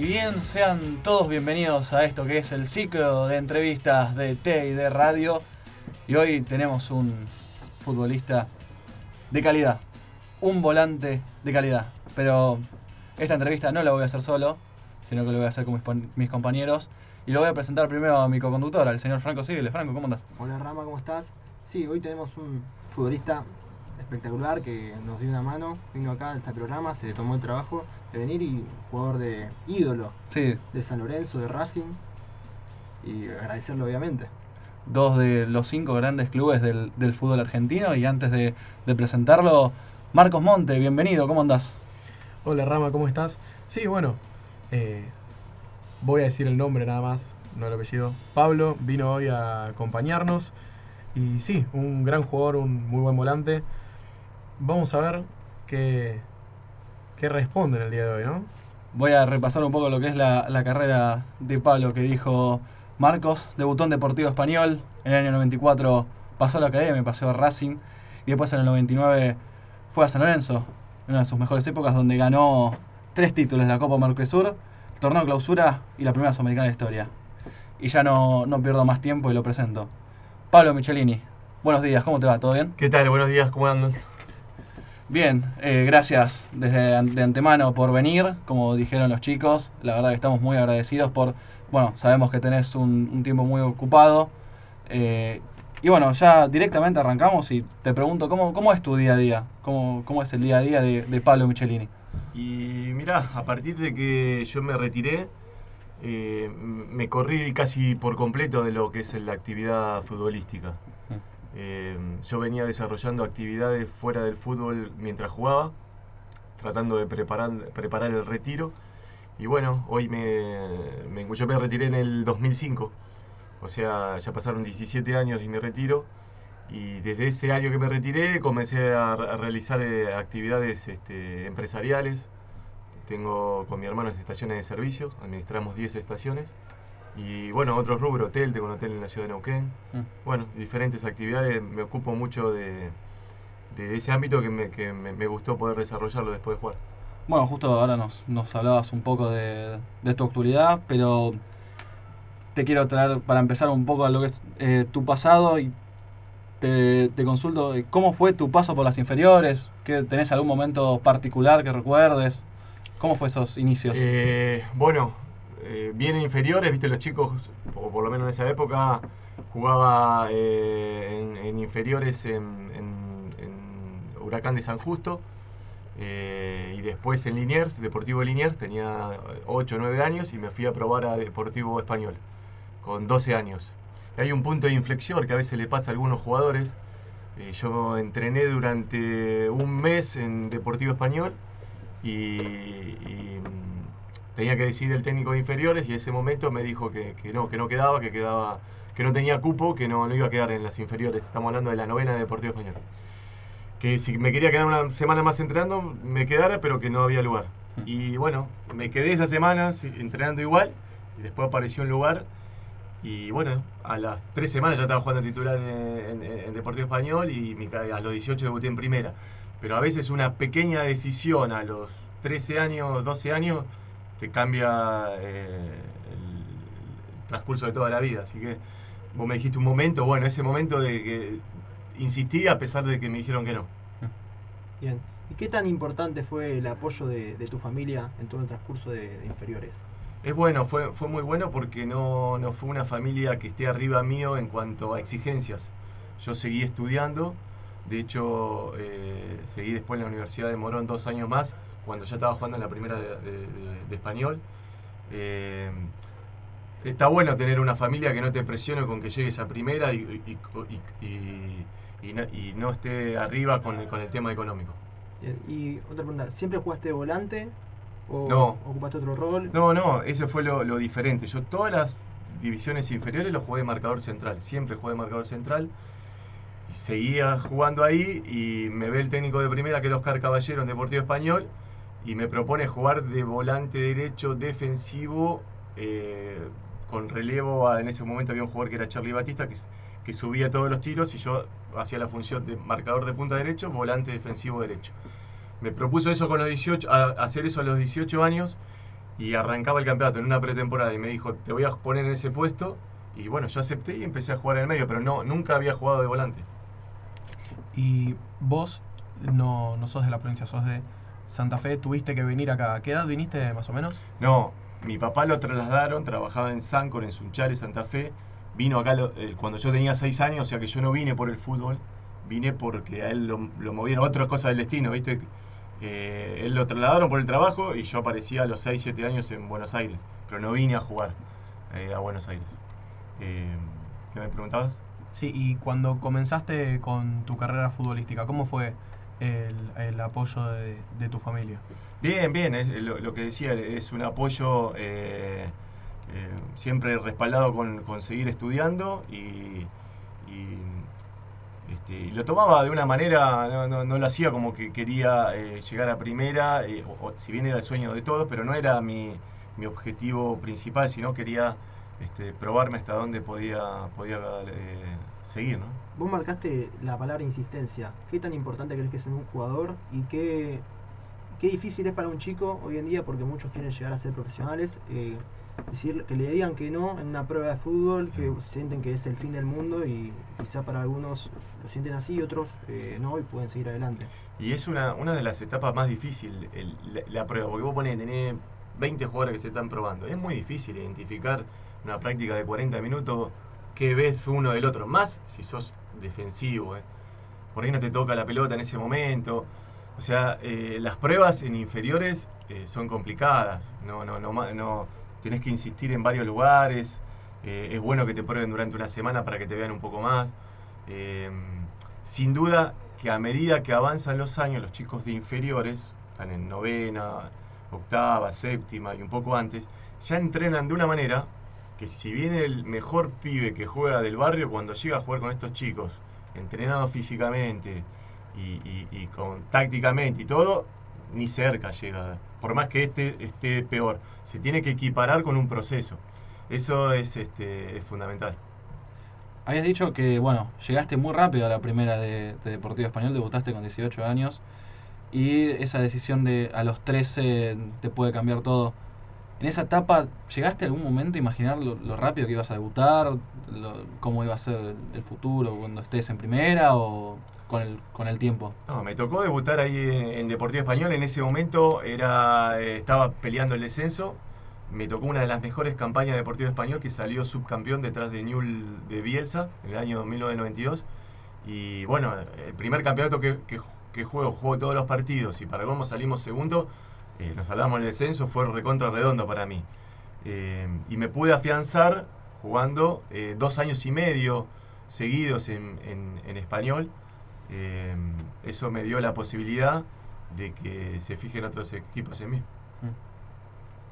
Y bien, sean todos bienvenidos a esto que es el ciclo de entrevistas de T y de radio. Y hoy tenemos un futbolista de calidad, un volante de calidad. Pero esta entrevista no la voy a hacer solo, sino que lo voy a hacer con mis, mis compañeros. Y lo voy a presentar primero a mi co-conductor, al señor Franco Civiles. Franco, ¿cómo andas? Hola Rama, ¿cómo estás? Sí, hoy tenemos un futbolista espectacular que nos dio una mano, vino acá a este programa, se tomó el trabajo de venir y jugador de ídolo Sí, de San Lorenzo, de Racing y agradecerlo obviamente. dos de los cinco grandes clubes del, del fútbol argentino. Y antes de, de presentarlo, Marcos Monte, bienvenido, ¿cómo andás? Hola Rama, ¿cómo estás? Sí, bueno, eh, voy a decir el nombre nada más, no el apellido. Pablo vino hoy a acompañarnos y sí, un gran jugador, un muy buen volante. Vamos a ver qué, qué responde en el día de hoy, ¿no? Voy a repasar un poco lo que es la, la carrera de Pablo que dijo Marcos. Debutó en Deportivo Español, en el año 94 pasó a la academia, pasó a Racing y después en el 99 fue a San Lorenzo, en una de sus mejores épocas donde ganó tres títulos de la Copa Marquesur, el torneo de clausura y la primera sudamericana de la historia. Y ya no, no pierdo más tiempo y lo presento. Pablo Michelini, buenos días, ¿cómo te va? ¿Todo bien? ¿Qué tal? Buenos días, ¿cómo andan? Bien, eh, gracias desde de antemano por venir, como dijeron los chicos, la verdad que estamos muy agradecidos por, bueno, sabemos que tenés un, tiempo muy ocupado. eh, y bueno, ya directamente arrancamos y te pregunto, ¿cómo, cómo es tu día a día? ¿Cómo, cómo es el día a día de, de Pablo Michelini? Y mirá, a partir de que yo me retiré, eh, me corrí casi por completo de lo que es la actividad futbolística. Eh, yo venía desarrollando actividades fuera del fútbol mientras jugaba, tratando de preparar, preparar el retiro. Y bueno, hoy me, me, yo me retiré en el 2005, o sea, ya pasaron 17 años de mi retiro. Y desde ese año que me retiré comencé a, a realizar eh, actividades este, empresariales. Tengo con mi hermano estaciones de servicios, administramos 10 estaciones. Y bueno, otro rubro, hotel, tengo un hotel en la ciudad de Neuquén. Mm. Bueno, diferentes actividades, me ocupo mucho de, de ese ámbito que, me, que me, me gustó poder desarrollarlo después de jugar. Bueno, justo ahora nos, nos hablabas un poco de, de tu actualidad, pero te quiero traer para empezar un poco a lo que es eh, tu pasado y te, te consulto, eh, ¿cómo fue tu paso por las inferiores? ¿Qué, ¿Tenés algún momento particular que recuerdes? ¿Cómo fue esos inicios? Eh, bueno, eh, inferiores, viste, los chicos, o por lo menos en esa época, jugaba eh, en, inferiores en, Huracán de San Justo. eh, y después en Liniers, Deportivo Liniers, tenía 8 o 9 años y me fui a probar a Deportivo Español, con 12 años. Hay un punto de inflexión que a veces le pasa a algunos jugadores. Eh, yo entrené durante un mes en Deportivo Español y, tenía que decidir el técnico de inferiores y en ese momento me dijo que, que no, que no quedaba, que quedaba, que no tenía cupo, que no, no iba a quedar en las inferiores. Estamos hablando de la novena de Deportivo Español. Que si me quería quedar una semana más entrenando, me quedara, pero que no había lugar. Y bueno, me quedé esa semana entrenando igual y después apareció un lugar y bueno, a las tres semanas ya estaba jugando titular en, en- en Deportivo Español y a los 18 debuté en primera. Pero a veces una pequeña decisión a los 13 años, 12 años, te cambia eh, el transcurso de toda la vida. Así que vos me dijiste un momento, bueno, ese momento de que insistí a pesar de que me dijeron que no. Bien. ¿Y qué tan importante fue el apoyo de, de tu familia en todo el transcurso de, de inferiores? Es bueno, fue, fue muy bueno porque no, no fue una familia que esté arriba mío en cuanto a exigencias. Yo seguí estudiando, de hecho eh, seguí después en la Universidad de Morón dos años más, cuando ya estaba jugando en la primera de, de- de- de español. Eh, está bueno tener una familia que no te presione con que llegues a primera y, y- y- y- y no, no esté arriba con el, con el tema económico. Y otra pregunta, ¿siempre jugaste de volante o No. ocupaste otro rol? No, no, ese fue lo, lo diferente. Yo todas las divisiones inferiores lo jugué de marcador central. Siempre jugué de marcador central. Seguía jugando ahí y me ve el técnico de primera, que es Oscar Caballero en Deportivo Español, y me propone jugar de volante derecho defensivo eh, con relevo. a- en ese momento había un jugador que era Charlie Batista, que, subía todos los tiros y yo hacía la función de marcador de punta derecho, volante defensivo derecho. Me propuso eso con los 18, a- hacer eso a los 18 años y arrancaba el campeonato en una pretemporada y me dijo, te voy a poner en ese puesto. Y bueno, yo acepté y empecé a jugar en el medio, pero no, nunca había jugado de volante. Y vos no, no sos de la provincia, sos de Santa Fe, tuviste que venir acá. ¿A qué edad viniste más o menos? No, mi papá lo trasladaron, trabajaba en Sancor, en Sunchales, Santa Fe. Vino acá lo- eh, cuando yo tenía seis años, o sea que yo no vine por el fútbol, vine porque a él lo, lo movieron, otra cosa del destino, ¿viste? Eh, él lo trasladaron por el trabajo y yo aparecía a los 6, 7 años en Buenos Aires, pero no vine a jugar eh, a Buenos Aires. Eh, ¿Qué me preguntabas? Sí, y cuando comenzaste con tu carrera futbolística, ¿cómo fue el, apoyo de, tu familia? Bien, bien, lo, que decía, es un apoyo eh, eh, siempre respaldado con, con seguir estudiando y, y, este, lo tomaba de una manera, no, no- no lo hacía como que quería eh, llegar a primera, eh, si bien era el sueño de todos, pero no era mi, mi objetivo principal, sino quería este, probarme hasta dónde podía, podía seguir, ¿no? Vos marcaste la palabra insistencia. ¿Qué tan importante crees que es en un jugador y qué, qué difícil es para un chico hoy en día porque muchos quieren llegar a ser profesionales? eh, decir que le digan que no en una prueba de fútbol, que sienten que es el fin del mundo y quizá para algunos lo sienten así y otros eh, no y pueden seguir adelante. Y es una, una de las etapas más difíciles, la, la prueba, porque vos ponés, tenés 20 jugadores que se están probando. Es muy difícil identificar una práctica de 40 minutos qué ves uno del otro, más si sos defensivo. eh. Por ahí no te toca la pelota en ese momento. O sea, eh, las pruebas en inferiores eh, son complicadas. No, no, no, no, tenés que insistir en varios lugares. Es bueno que te prueben durante una semana para que te vean un poco más. Eh, sin duda que a medida que avanzan los años, los chicos de inferiores, están en novena, octava, séptima y un poco antes, ya entrenan de una manera que si viene el mejor pibe que juega del barrio, cuando llega a jugar con estos chicos, entrenado físicamente y, con tácticamente y todo, ni cerca llega. Por más que este esté peor, se tiene que equiparar con un proceso. Eso es, este, es fundamental. Habías dicho que, bueno, llegaste muy rápido a la primera de Deportivo Español, debutaste con 18 años y esa decisión de a los 13 te puede cambiar todo. En esa etapa, ¿llegaste a algún momento a imaginar lo, rápido que ibas a debutar? ¿Cómo iba a ser el, futuro cuando estés en primera o con el, con el tiempo? No, me tocó debutar ahí en, en Deportivo Español. En ese momento era, eh, estaba peleando el descenso. Me tocó una de las mejores campañas de Deportivo Español que salió subcampeón detrás de Newell de Bielsa en el año 1992. Y bueno, el primer campeonato que, que, que juego, juego todos los partidos y para cómo salimos segundo, eh, nos salvamos el descenso, fue recontra redondo para mí. Eh, y me pude afianzar jugando eh, dos años y medio seguidos en, en- en español. Eh, eso me dio la posibilidad de que se fijen otros equipos en mí.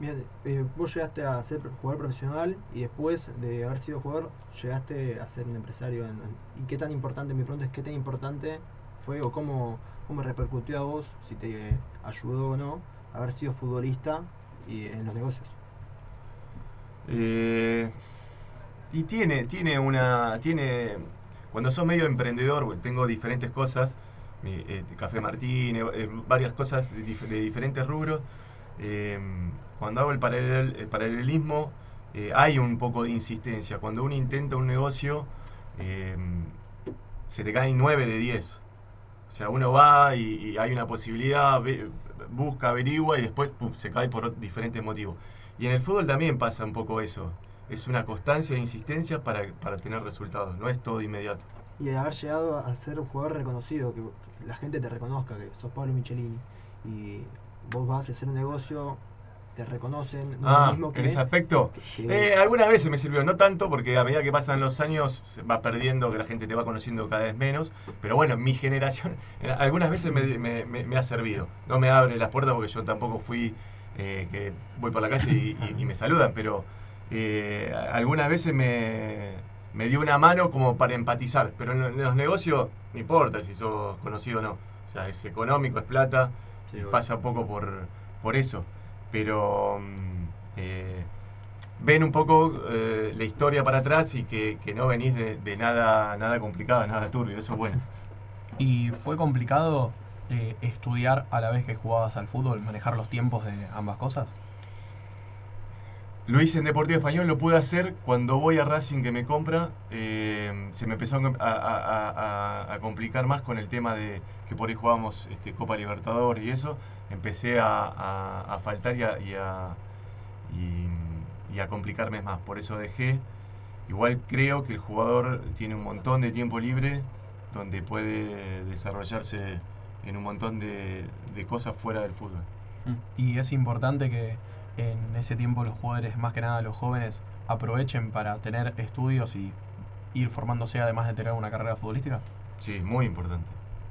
Bien, eh, vos llegaste a ser jugador profesional y después de haber sido jugador llegaste a ser un empresario. en- en- ¿Y qué tan importante, mi pregunta es qué tan importante fue o cómo, cómo repercutió a vos, si te ayudó o no, haber sido futbolista y en los negocios? Eh, y tiene, tiene una. tiene. Cuando sos medio emprendedor, tengo diferentes cosas. eh, Café Martín, eh, eh, varias cosas de, dif- de diferentes rubros. Eh, cuando hago el, paralel- el paralelismo, hay un poco de insistencia. Cuando uno intenta un negocio, eh, se te caen 9 de 10. O sea, uno va y, hay una posibilidad, busca, averigua y después se cae por diferentes motivos. Y en el fútbol también pasa un poco eso. Es una constancia e insistencia para, para tener resultados, no es todo inmediato. Y de haber llegado a ser un jugador reconocido, que la gente te reconozca, que sos Pablo Michelini. Y vos vas a hacer un negocio, te reconocen, no Ah, mismo que... en ese aspecto. que- que- Eh, algunas veces me sirvió, no tanto, porque a medida que pasan los años se va perdiendo, que la gente te va conociendo cada vez menos. Pero bueno, mi generación, eh, algunas veces me, me- me- me ha servido. No me abre las puertas porque yo tampoco fui eh, que voy por la calle y, y- y me saludan, pero eh, algunas veces me, me dio una mano como para empatizar. Pero en, en los negocios, no importa si sos conocido o no. O sea, es económico, es plata, Sí, obvio. pasa poco por, por eso. Pero mm, eh, ven un poco eh, la historia para atrás y que, no venís de, de nada, nada complicado, nada turbio, eso es bueno. ¿Y fue complicado eh, estudiar a la vez que jugabas al fútbol, manejar los tiempos de ambas cosas? Lo hice en Deportivo Español, lo pude hacer cuando voy a Racing que me compra. eh, se me empezó a, complicar más con el tema de que por ahí jugábamos este, Copa Libertadores y eso. Empecé a, faltar y a, complicarme más. Por eso dejé. Igual creo que el jugador tiene un montón de tiempo libre donde puede desarrollarse en un montón de cosas fuera del fútbol. Y es importante que en ese tiempo los jugadores, más que nada los jóvenes, aprovechen para tener estudios y ir formándose además de tener una carrera futbolística. Sí, muy importante.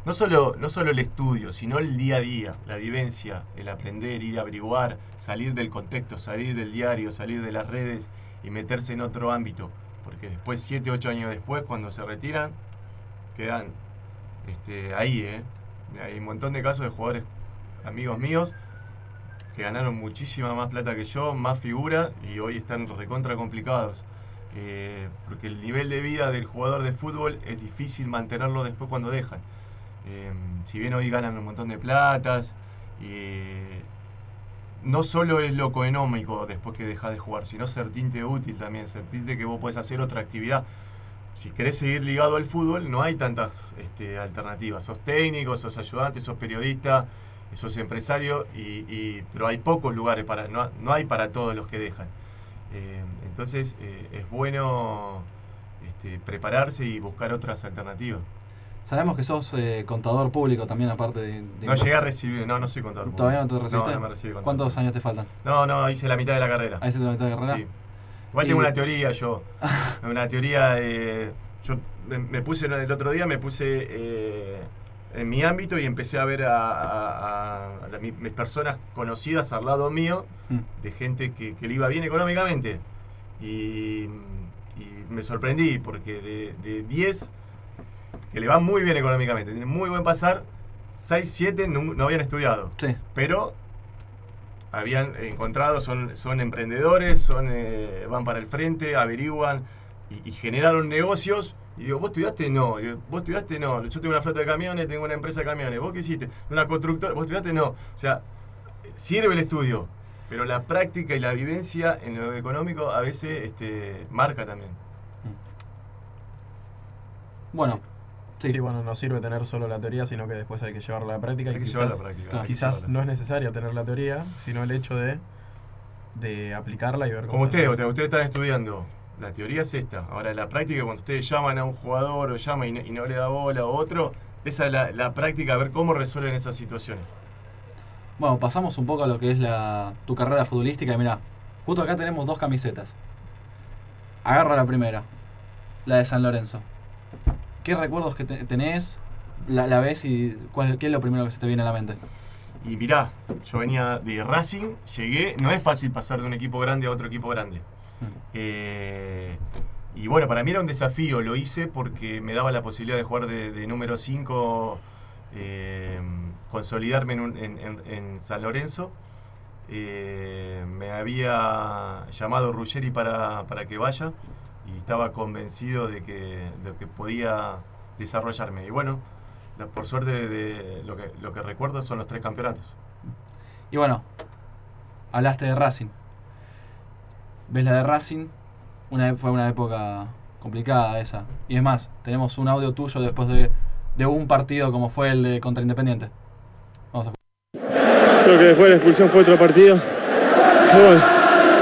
No solo, no solo el estudio, sino el día a día, la vivencia, el aprender, ir a averiguar, salir del contexto, salir del diario, salir de las redes y meterse en otro ámbito. Porque después, 7, 8 años después, cuando se retiran, quedan este, ahí. ¿eh? Hay un montón de casos de jugadores, amigos míos, que ganaron muchísima más plata que yo, más figura, y hoy están recontra complicados. Eh, porque el nivel de vida del jugador de fútbol es difícil mantenerlo después cuando dejan. Eh, si bien hoy ganan un montón de platas, eh, no solo es lo económico después que dejas de jugar, sino sentirte útil también, sentirte que vos podés hacer otra actividad. Si querés seguir ligado al fútbol, no hay tantas este, alternativas. Sos técnico, sos ayudante, sos periodista, sos empresario, y, y- pero hay pocos lugares para, no, no hay para todos los que dejan. Eh, entonces eh, es bueno este, prepararse y buscar otras alternativas. Sabemos que sos eh, contador público también, aparte de. de- No llegué a recibir, no, no soy contador. ¿Todavía no público. te recibiste? No, no me recibí contador ¿Cuántos público. años te faltan? No, no, hice la mitad de la carrera. ¿Ahí se la mitad de carrera? Sí. Igual Y- tengo una teoría yo. una teoría de. Yo me, me puse el otro día, me puse en mi ámbito y empecé a ver a, a- mis personas conocidas al lado mío, Mm. de gente que, que le iba bien económicamente. Y, y me sorprendí porque de, de 10 que le va muy bien económicamente, tienen muy buen pasar, 6, 7 no, no habían estudiado Sí. pero habían encontrado, son, son emprendedores, son, eh, van para el frente, averiguan y, y generaron negocios. Y digo, ¿vos estudiaste? No. Y digo, ¿Vos estudiaste? No. Yo tengo una flota de camiones, tengo una empresa de camiones. ¿Vos qué hiciste? Una constructora. ¿Vos estudiaste? No. O sea, sirve el estudio, pero la práctica y la vivencia en lo económico a veces este, marca también. Bueno, sí. Sí. bueno, no sirve tener solo la teoría, sino que después hay que llevarla a la práctica. Hay y que quizás, llevarla a la práctica. claro, quizás no es necesario tener la teoría, sino el hecho de, de aplicarla y ver cómo Como ustedes, ustedes están estudiando. La teoría es esta. Ahora, la práctica, cuando ustedes llaman a un jugador o llaman y no, y no le da bola o otro, esa es la, la práctica, a ver cómo resuelven esas situaciones. Bueno, pasamos un poco a lo que es la, tu carrera futbolística. Y Mira, justo acá tenemos dos camisetas. Agarra la primera, la de San Lorenzo. ¿Qué recuerdos que te- tenés? La, la ves y cuál, qué es lo primero que se te viene a la mente? Y mirá, yo venía de Racing, llegué, no es fácil pasar de un equipo grande a otro equipo grande. Eh, y bueno, para mí era un desafío, lo hice porque me daba la posibilidad de jugar de, número 5, consolidarme en, San Lorenzo. Eh, me había llamado Ruggeri para, para que vaya y estaba convencido de que, de que podía desarrollarme. Y bueno, por suerte de, lo, que, lo que recuerdo son los tres campeonatos. Y bueno, hablaste de Racing. ¿Ves la de Racing? Una, fue una época complicada esa. Y es más, tenemos un audio tuyo después de, de un partido como fue el de contra Independiente. Vamos a Creo que después de la expulsión fue otro partido. Bueno,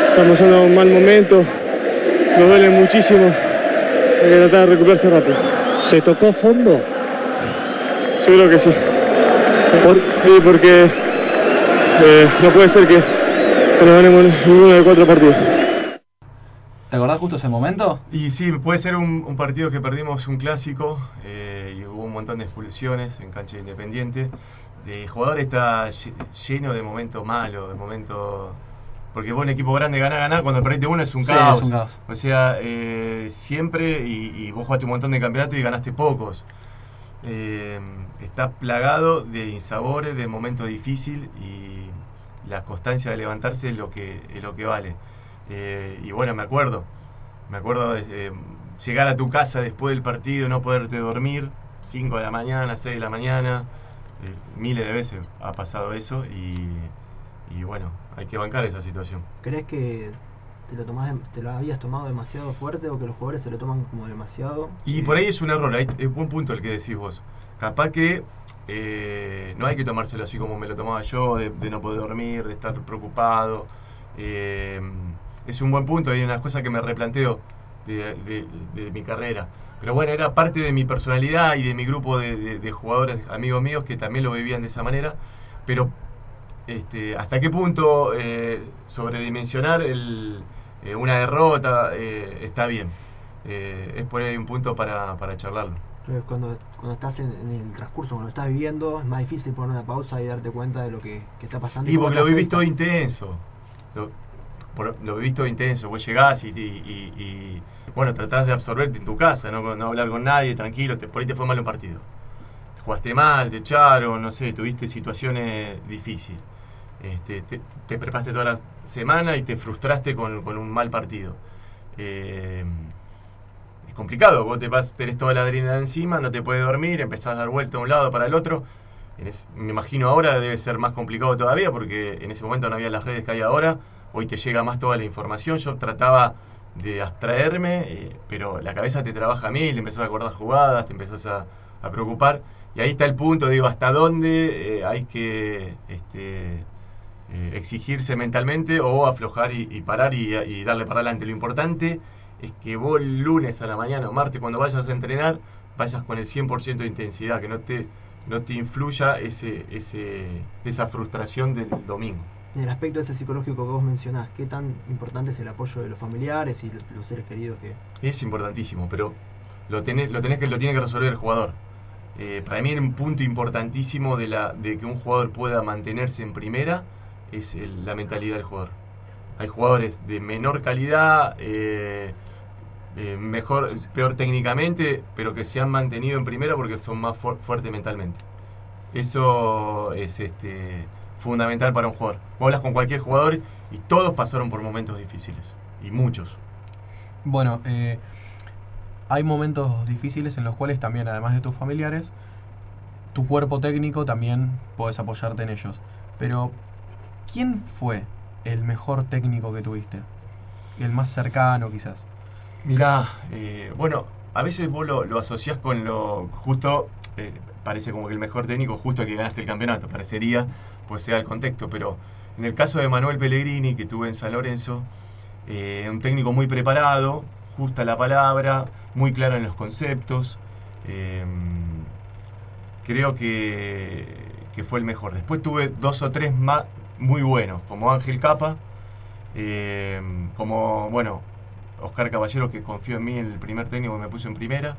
estamos pasando un mal momento. Nos duele muchísimo. Hay que tratar de recuperarse rápido. ¿Se tocó fondo? Yo creo que sí. Sí, porque eh, no puede ser que, que no ganemos ninguno de cuatro partidos. ¿Te acordás justo ese momento? Y sí, puede ser un, un partido que perdimos un clásico eh, y hubo un montón de expulsiones en cancha de Independiente. El jugador está lle- lleno de momentos malos, de momentos... Porque vos en equipo grande gana, gana, cuando perdiste uno es un Sí, caos. es un caos. O sea, eh, siempre, y, y vos jugaste un montón de campeonatos y ganaste pocos. Eh, está plagado de insabores, de momentos difíciles y la constancia de levantarse es lo que, es lo que vale. Eh, y bueno, me acuerdo, me acuerdo de eh, llegar a tu casa después del partido, no poderte dormir, 5 de la mañana, 6 de la mañana, eh, miles de veces ha pasado eso y, y bueno, hay que bancar esa situación. ¿Crees que te lo, tomás, te lo habías tomado demasiado fuerte o que los jugadores se lo toman como demasiado. Y por ahí es un error, ahí es buen punto el que decís vos. Capaz que eh, no hay que tomárselo así como me lo tomaba yo, de, de no poder dormir, de estar preocupado. Eh, es un buen punto, hay unas cosas que me replanteo de, de- de mi carrera. Pero bueno, era parte de mi personalidad y de mi grupo de, jugadores, amigos míos, que también lo vivían de esa manera. Pero este, hasta qué punto eh, sobredimensionar el, eh, una derrota eh, está bien. Es por ahí un punto para, para charlarlo. Cuando, cuando estás en, en el transcurso, cuando lo estás viviendo, es más difícil poner una pausa y darte cuenta de lo que, que está pasando. Y porque lo vivís todo intenso. Lo, por- lo vivís todo intenso. Vos llegás y, y- y- y, bueno, tratás de absorberte en tu casa, no, no hablar con nadie, tranquilo. Te, por ahí te fue mal un partido. Jugaste mal, te echaron, no sé, tuviste situaciones difíciles. Este, te, te preparaste toda la semana y te frustraste con, con un mal partido. Eh, es complicado, vos te vas, tenés toda la adrenalina encima, no te puedes dormir, empezás a dar vuelta de un lado para el otro. Es- me imagino ahora debe ser más complicado todavía porque en ese momento no había las redes que hay ahora. Hoy te llega más toda la información. Yo trataba de abstraerme, eh, pero la cabeza te trabaja a mil, te empezás a acordar jugadas, te empezás a, preocupar. Y ahí está el punto, digo, hasta dónde eh, hay que este, eh, exigirse mentalmente o aflojar y, y parar y, y darle para adelante. Lo importante es que vos el lunes a la mañana o martes cuando vayas a entrenar, vayas con el 100% de intensidad, que no te, no te influya ese, ese, esa frustración del domingo. En el aspecto ese psicológico que vos mencionás, ¿qué tan importante es el apoyo de los familiares y los seres queridos que... Es importantísimo, pero lo tenés, lo tenés que lo tiene que resolver el jugador. Eh, para mí un punto importantísimo de, la, de que un jugador pueda mantenerse en primera es el- la mentalidad del jugador. Hay jugadores de menor calidad, eh, eh, mejor, peor técnicamente, pero que se han mantenido en primera porque son más fu- fuertes mentalmente. Eso es este, fundamental para un jugador. Vos hablas con cualquier jugador y todos pasaron por momentos difíciles, y muchos. Bueno, eh, hay momentos difíciles en los cuales también, además de tus familiares, tu cuerpo técnico también puedes apoyarte en ellos. Pero, ¿quién fue el mejor técnico que tuviste? El más cercano, quizás. Mirá, eh, bueno, a veces vos lo, lo asociás con lo justo, eh, parece como que el mejor técnico justo que ganaste el campeonato, parecería, pues sea el contexto, pero en el caso de Manuel Pellegrini, que tuve en San Lorenzo, eh, un técnico muy preparado, justa la palabra, muy claro en los conceptos, eh, creo que, que fue el mejor. Después tuve dos o tres más muy buenos, como Ángel Capa, eh, como, bueno, Oscar Caballero, que confió en mí en el primer técnico que me puso en primera,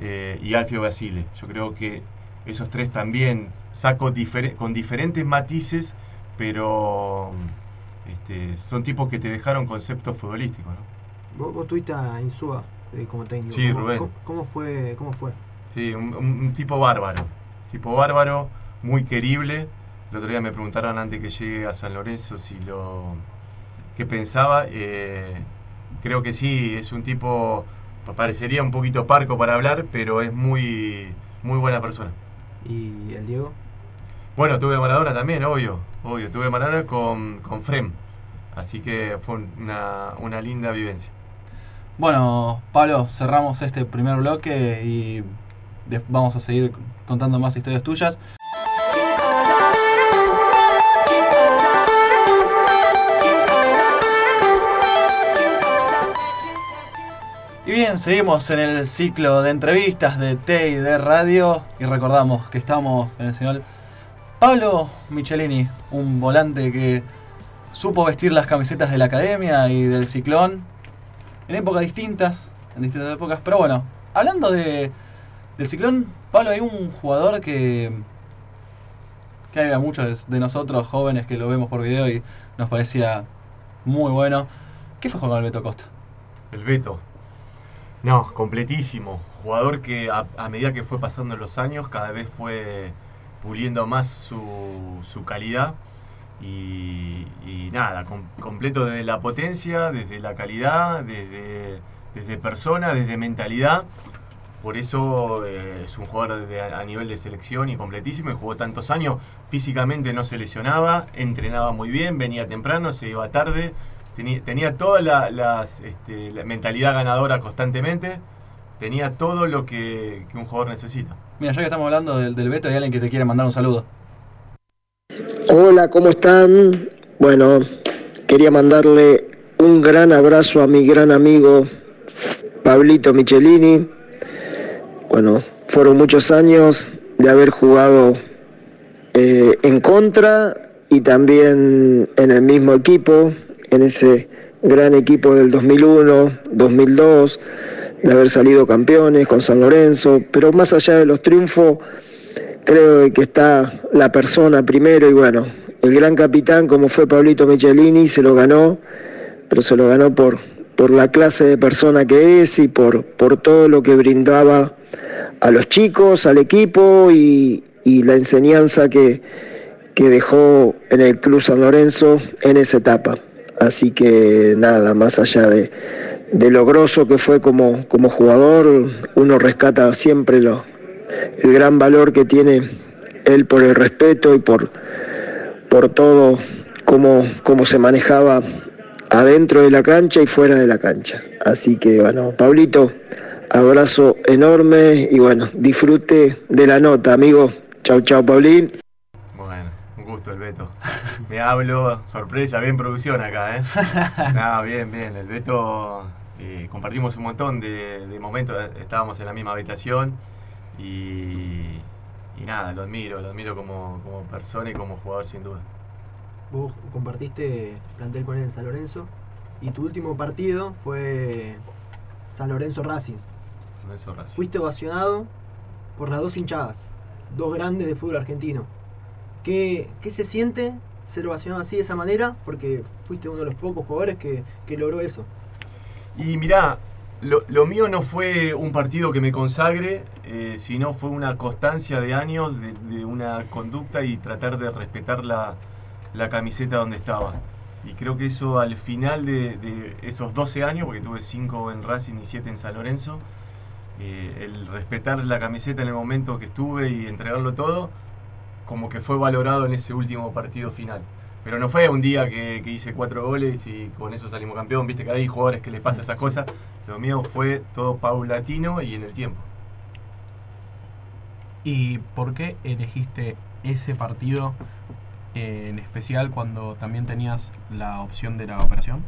y Alfio Basile. Yo creo que esos tres también saco con diferentes matices, pero este, son tipos que te dejaron conceptos futbolísticos. ¿no? Vos, vos tuviste a Insúa eh, como técnico. Sí, ¿Cómo, Rubén. ¿cómo, cómo fue? ¿Cómo fue? Sí, un tipo bárbaro. Tipo bárbaro, muy querible. El otro día me preguntaron antes que llegue a San Lorenzo si lo. qué pensaba. Eh, creo que sí, es un tipo. parecería un poquito parco para hablar, pero es muy. muy buena persona. ¿Y el Diego? Bueno, tuve Maradona también, obvio. Obvio, tuve Maradona con, con Frem. Así que fue una, una linda vivencia. Bueno, Pablo, cerramos este primer bloque y vamos a seguir contando más historias tuyas. Y bien, seguimos en el ciclo de entrevistas de T y de Radio y recordamos que estamos con el señor Pablo Michelini, un volante que supo vestir las camisetas de la academia y del ciclón en épocas distintas, en distintas épocas. Pero bueno, hablando de, del ciclón, Pablo, hay un jugador que, que hay a muchos de nosotros jóvenes que lo vemos por video y nos parecía muy bueno. ¿Qué fue con el Beto Costa? El Beto. No, completísimo. Jugador que a, a medida que fue pasando los años, cada vez fue puliendo más su, su calidad. Y, y nada, com- completo desde la potencia, desde la calidad, desde, desde persona, desde mentalidad. Por eso eh, es un jugador de- a nivel de selección y completísimo. Y jugó tantos años. Físicamente no se lesionaba, entrenaba muy bien, venía temprano, se iba tarde. Tenía, tenía toda la, las, este, la mentalidad ganadora constantemente. Tenía todo lo que, que un jugador necesita. Mira, ya que estamos hablando del, del Beto, hay alguien que te quiere mandar un saludo. Hola, ¿cómo están? Bueno, quería mandarle un gran abrazo a mi gran amigo Pablito Michelini. Bueno, fueron muchos años de haber jugado eh, en contra y también en el mismo equipo, en ese gran equipo del 2001, 2002, de haber salido campeones con San Lorenzo, pero más allá de los triunfos, creo que está la persona primero y bueno, el gran capitán como fue Pablito Michelini se lo ganó, pero se lo ganó por, por la clase de persona que es y por, por todo lo que brindaba a los chicos, al equipo y, y la enseñanza que, que dejó en el Club San Lorenzo en esa etapa. Así que nada, más allá de, de lo grosso que fue como, como jugador, uno rescata siempre lo, el gran valor que tiene él por el respeto y por, por todo cómo, cómo se manejaba adentro de la cancha y fuera de la cancha. Así que bueno, Pablito, abrazo enorme y bueno, disfrute de la nota, amigo. Chau, chau, Pablín. Bueno, un gusto el Beto. Me hablo, sorpresa, bien producción acá, ¿eh? Nada, bien, bien. El eh, compartimos un montón de, de momentos, estábamos en la misma habitación y, y nada, lo admiro, lo admiro como, como persona y como jugador sin duda. Vos compartiste plantel con él en San Lorenzo y tu último partido fue San Lorenzo Racing. Lorenzo Racing. Fuiste ovacionado por las dos hinchadas, dos grandes de fútbol argentino. ¿Qué, qué se siente ser ovacionado así de esa manera? Porque fuiste uno de los pocos jugadores que, que logró eso. Y mirá, lo, mío no fue un partido que me consagre, eh, sino fue una constancia de años de, una conducta y tratar de respetar la, camiseta donde estaba. Y creo que eso al final de, de esos 12 años, porque tuve 5 en Racing y 7 en San Lorenzo, eh, el respetar la camiseta en el momento que estuve y entregarlo todo, como que fue valorado en ese último partido final. Pero no fue un día que, que hice cuatro goles y con eso salimos campeón, viste que hay jugadores que les pasa esas cosas. Lo mío fue todo paulatino y en el tiempo. ¿Y por qué elegiste ese partido eh, en especial cuando también tenías la opción de la operación?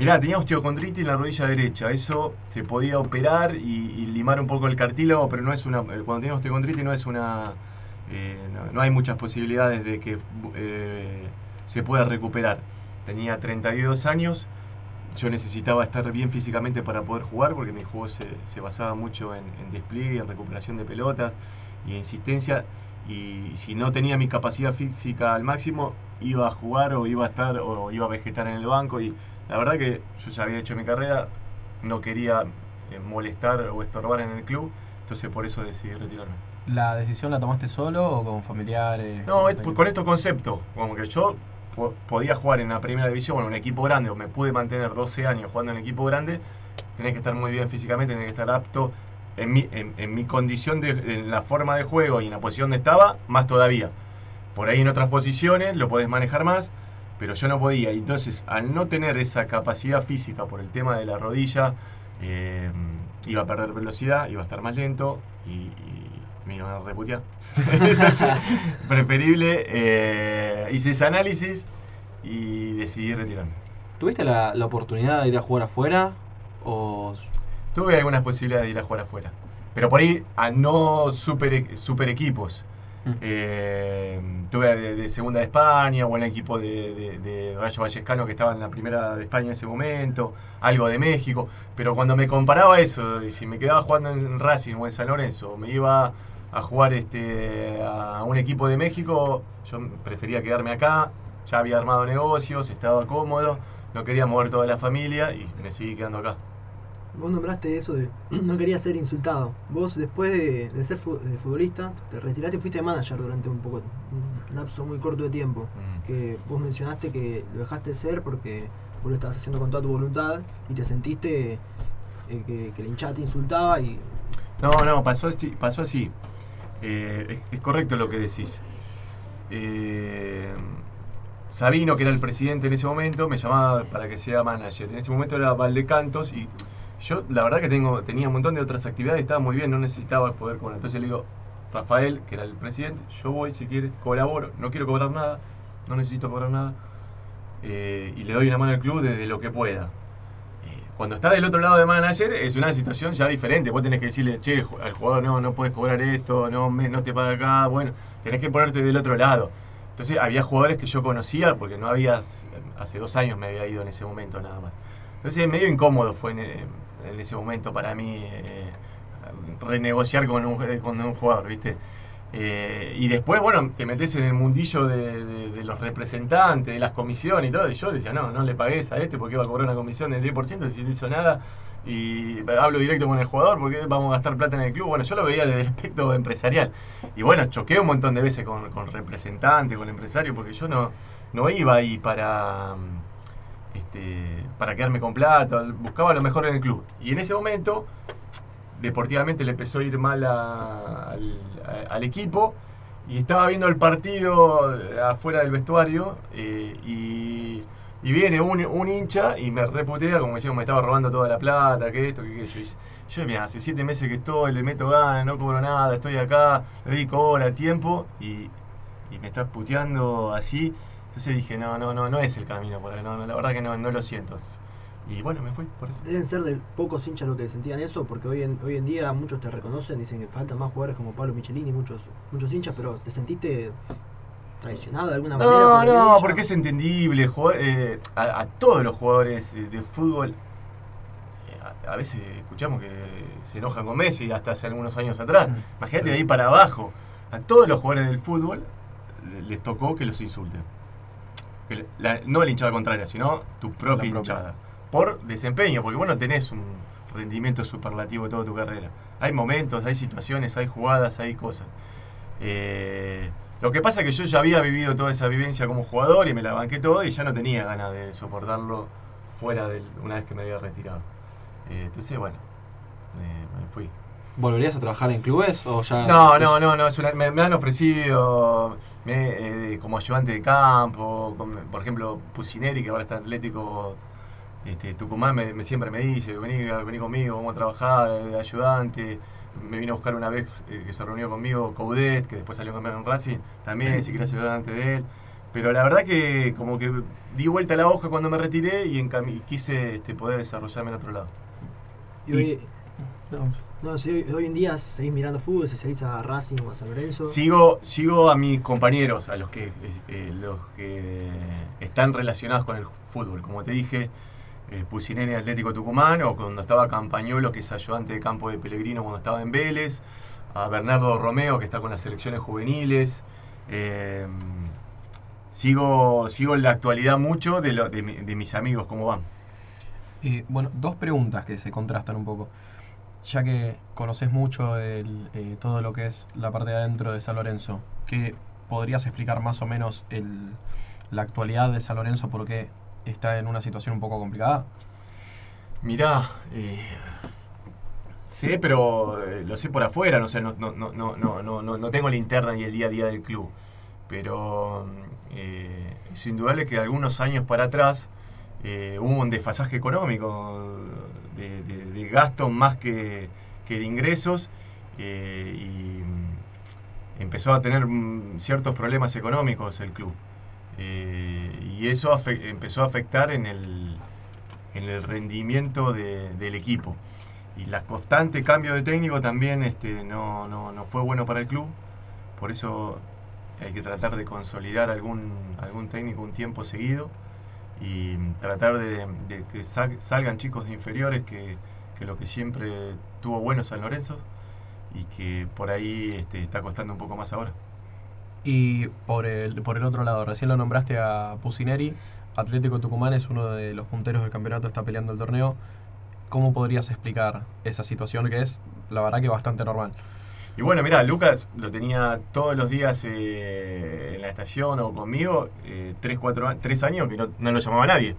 Mirá, tenía osteocondritis en la rodilla derecha. Eso se podía operar y, y limar un poco el cartílago, pero no es una. eh, Cuando tienes osteocondritis no es una. eh, no, no hay muchas posibilidades de que eh, se pueda recuperar. Tenía 32 años. Yo necesitaba estar bien físicamente para poder jugar porque mi juego se, se basaba mucho en, en despliegue, en recuperación de pelotas y en insistencia. Y si no tenía mi capacidad física al máximo, iba a jugar o iba a estar o iba a vegetar en el banco. Y la verdad que yo ya había hecho mi carrera, no quería eh, molestar o estorbar en el club, entonces por eso decidí retirarme. ¿La decisión la tomaste solo o con familiares? No, es- con estos conceptos, como que yo po- podía jugar en la primera división, bueno, un equipo grande, o me pude mantener 12 años jugando en equipo grande, tenés que estar muy bien físicamente, tenés que estar apto. En mi, en, mi condición, de, en la forma de juego y en la posición donde estaba, más todavía. Por ahí en otras posiciones lo podés manejar más, pero yo no podía. Y entonces, al no tener esa capacidad física por el tema de la rodilla, eh, iba a perder velocidad, iba a estar más lento y me iban a reputear. Entonces, preferible, eh, hice ese análisis y decidí retirarme. ¿Tuviste la, la oportunidad de ir a jugar afuera? ¿O Tuve algunas posibilidades de ir a jugar afuera, pero por ahí a no super, super equipos. Mm. Eh, tuve de, de segunda de España o en el equipo de, de, de Rayo Vallecano que estaba en la primera de España en ese momento, algo de México, pero cuando me comparaba eso, y si me quedaba jugando en Racing o en San Lorenzo, me iba a jugar este, a un equipo de México, yo prefería quedarme acá, ya había armado negocios, estaba cómodo, no quería mover toda la familia y me seguí quedando acá. Vos nombraste eso de no quería ser insultado. Vos después de, de ser futbolista, te retiraste y fuiste manager durante un poco, un lapso muy corto de tiempo. Mm. Que vos mencionaste que lo dejaste de ser porque vos lo estabas haciendo con toda tu voluntad y te sentiste eh, que, que la hinchada te insultaba y No, no, pasó así. Pasó así. Eh, es, correcto lo que decís. Eh, Sabino, que era el presidente en ese momento, me llamaba para que sea manager. En ese momento era Valdecantos y yo la verdad que tengo, tenía un montón de otras actividades, estaba muy bien, no necesitaba poder cobrar. Entonces le digo, Rafael, que era el presidente, yo voy si quiere, colaboro, no quiero cobrar nada, no necesito cobrar nada. eh, y le doy una mano al club desde lo que pueda. Cuando está del otro lado de manager es una situación ya diferente. Vos tenés que decirle, che, al jugador no, no puedes cobrar esto, no, no te paga acá. Bueno, tenés que ponerte del otro lado. Entonces había jugadores que yo conocía porque no había, hace dos años me había ido en ese momento nada más. Entonces medio incómodo fue en, en ese momento para mí eh, renegociar con un, con un jugador, ¿viste? Eh, y después, bueno, te metes en el mundillo de, los representantes, de las comisiones y todo. Y yo decía, no, no le pagues a este porque va a cobrar una comisión del 10% si no hizo nada. Y hablo directo con el jugador porque vamos a gastar plata en el club. Bueno, yo lo veía desde el aspecto empresarial. Y bueno, choqué un montón de veces con, representantes, con empresarios, porque yo no, no iba ahí para, este, para quedarme con plata. Buscaba lo mejor en el club. Y en ese momento deportivamente le empezó a ir mal al, equipo y estaba viendo el partido afuera del vestuario eh, y, viene un, hincha y me reputea como decía, me estaba robando toda la plata, que esto, que aquello. Yo, mira, hace siete meses que estoy, le meto ganas, no cobro nada, estoy acá, le dedico hora, tiempo y, me estás puteando así. Entonces dije, no, no, no, no es el camino por ahí, no, no, la verdad que no, no lo siento. Y bueno, me fui por eso. Deben ser de pocos hinchas los que sentían eso, porque hoy en, hoy en día muchos te reconocen, dicen que faltan más jugadores como Pablo Michelini, muchos, muchos hinchas, pero ¿te sentiste traicionado de alguna manera? No, por no, porque es entendible. jugar, eh, a, a todos los jugadores eh, de fútbol, eh, a, a veces escuchamos que se enojan con Messi hasta hace algunos años atrás. Mm. Imagínate de ahí para abajo. A todos los jugadores del fútbol le- les tocó que los insulten. La- no la hinchada contraria, sino tu propia, propia. hinchada. Por desempeño, porque vos no tenés un rendimiento superlativo toda tu carrera. Hay momentos, hay situaciones, hay jugadas, hay cosas. Eh, lo que pasa es que yo ya había vivido toda esa vivencia como jugador y me la banqué todo y ya no tenía ganas de soportarlo fuera de una vez que me había retirado. Eh, entonces, bueno, eh, me fui. ¿Volverías a trabajar en clubes o ya.? No, no, no, no es una- me, me han ofrecido me, eh, como ayudante de campo, con- por ejemplo, Pusineri, que ahora está en Atlético este, Tucumán, me, me- siempre me dice, vení, vení conmigo, vamos a trabajar eh, de ayudante. Me vino a buscar una vez eh, que se reunió conmigo Coudet, que después salió campeón en Racing, también, si quería ayudante de él. Pero la verdad que como que di vuelta la hoja cuando me retiré y quise este, poder desarrollarme en otro lado. Y hoy, No, no, si hoy, hoy en día seguís mirando fútbol, si seguís a Racing o a San Lorenzo. Sigo, sigo a mis compañeros, a los que, eh, los que están relacionados con el fútbol. Como te dije, eh, Atlético Tucumán, o cuando estaba Campañolo, que es ayudante de campo de Pellegrino cuando estaba en Vélez, a Bernardo Romeo, que está con las selecciones juveniles. Eh, sigo, sigo en la actualidad mucho de, mis amigos, cómo van. Bueno, dos preguntas que se contrastan un poco. Ya que conoces mucho eh, todo lo que es la parte de adentro de San Lorenzo, ¿qué podrías explicar más o menos la actualidad de San Lorenzo? ¿Por qué está en una situación un poco complicada? Mirá, eh, sé, pero eh, lo sé por afuera, no, sé, no, no, no, no, no, no, tengo la interna y el día a día del club. Pero eh, es indudable que algunos años para atrás eh, hubo un desfasaje económico de, de- de gastos más que, que de ingresos eh, y mm, empezó a tener mm, ciertos problemas económicos el club. Eh, y eso empezó a afectar en el, en el rendimiento de- del equipo. Y la constante cambio de técnico también este, no, no, no fue bueno para el club. Por eso hay que tratar de consolidar algún, algún técnico un tiempo seguido y tratar de, que sal- salgan chicos de inferiores que, que lo que siempre tuvo bueno San Lorenzo y que por ahí este, está costando un poco más ahora. Y por el, por el otro lado, recién lo nombraste a Pusineri, Atlético Tucumán es uno de los punteros del campeonato, está peleando el torneo. ¿Cómo podrías explicar esa situación que es, la verdad, que bastante normal? Y bueno, mira, Lucas lo tenía todos los días eh, en la estación o conmigo, eh, tres, cuatro, tres años que no, no lo llamaba nadie.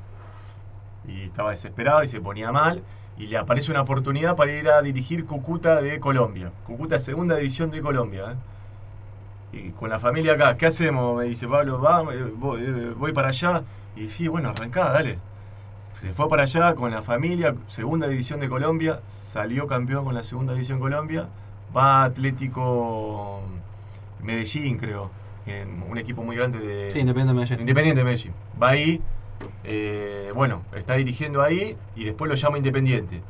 Y estaba desesperado y se ponía mal. Y le aparece una oportunidad para ir a dirigir Cúcuta de Colombia. Cúcuta, segunda división de Colombia. ¿eh? Y con la familia acá, ¿qué hacemos? Me dice Pablo, vamos, eh, voy, eh, voy para allá. Y sí, bueno, arrancá, dale. Se fue para allá con la familia, segunda división de Colombia, salió campeón con la segunda división Colombia, va a Atlético Medellín, creo, en un equipo muy grande de Sí, Independiente de Medellín. Independiente de Medellín. Va ahí, eh, bueno, está dirigiendo ahí y después lo llama Independiente.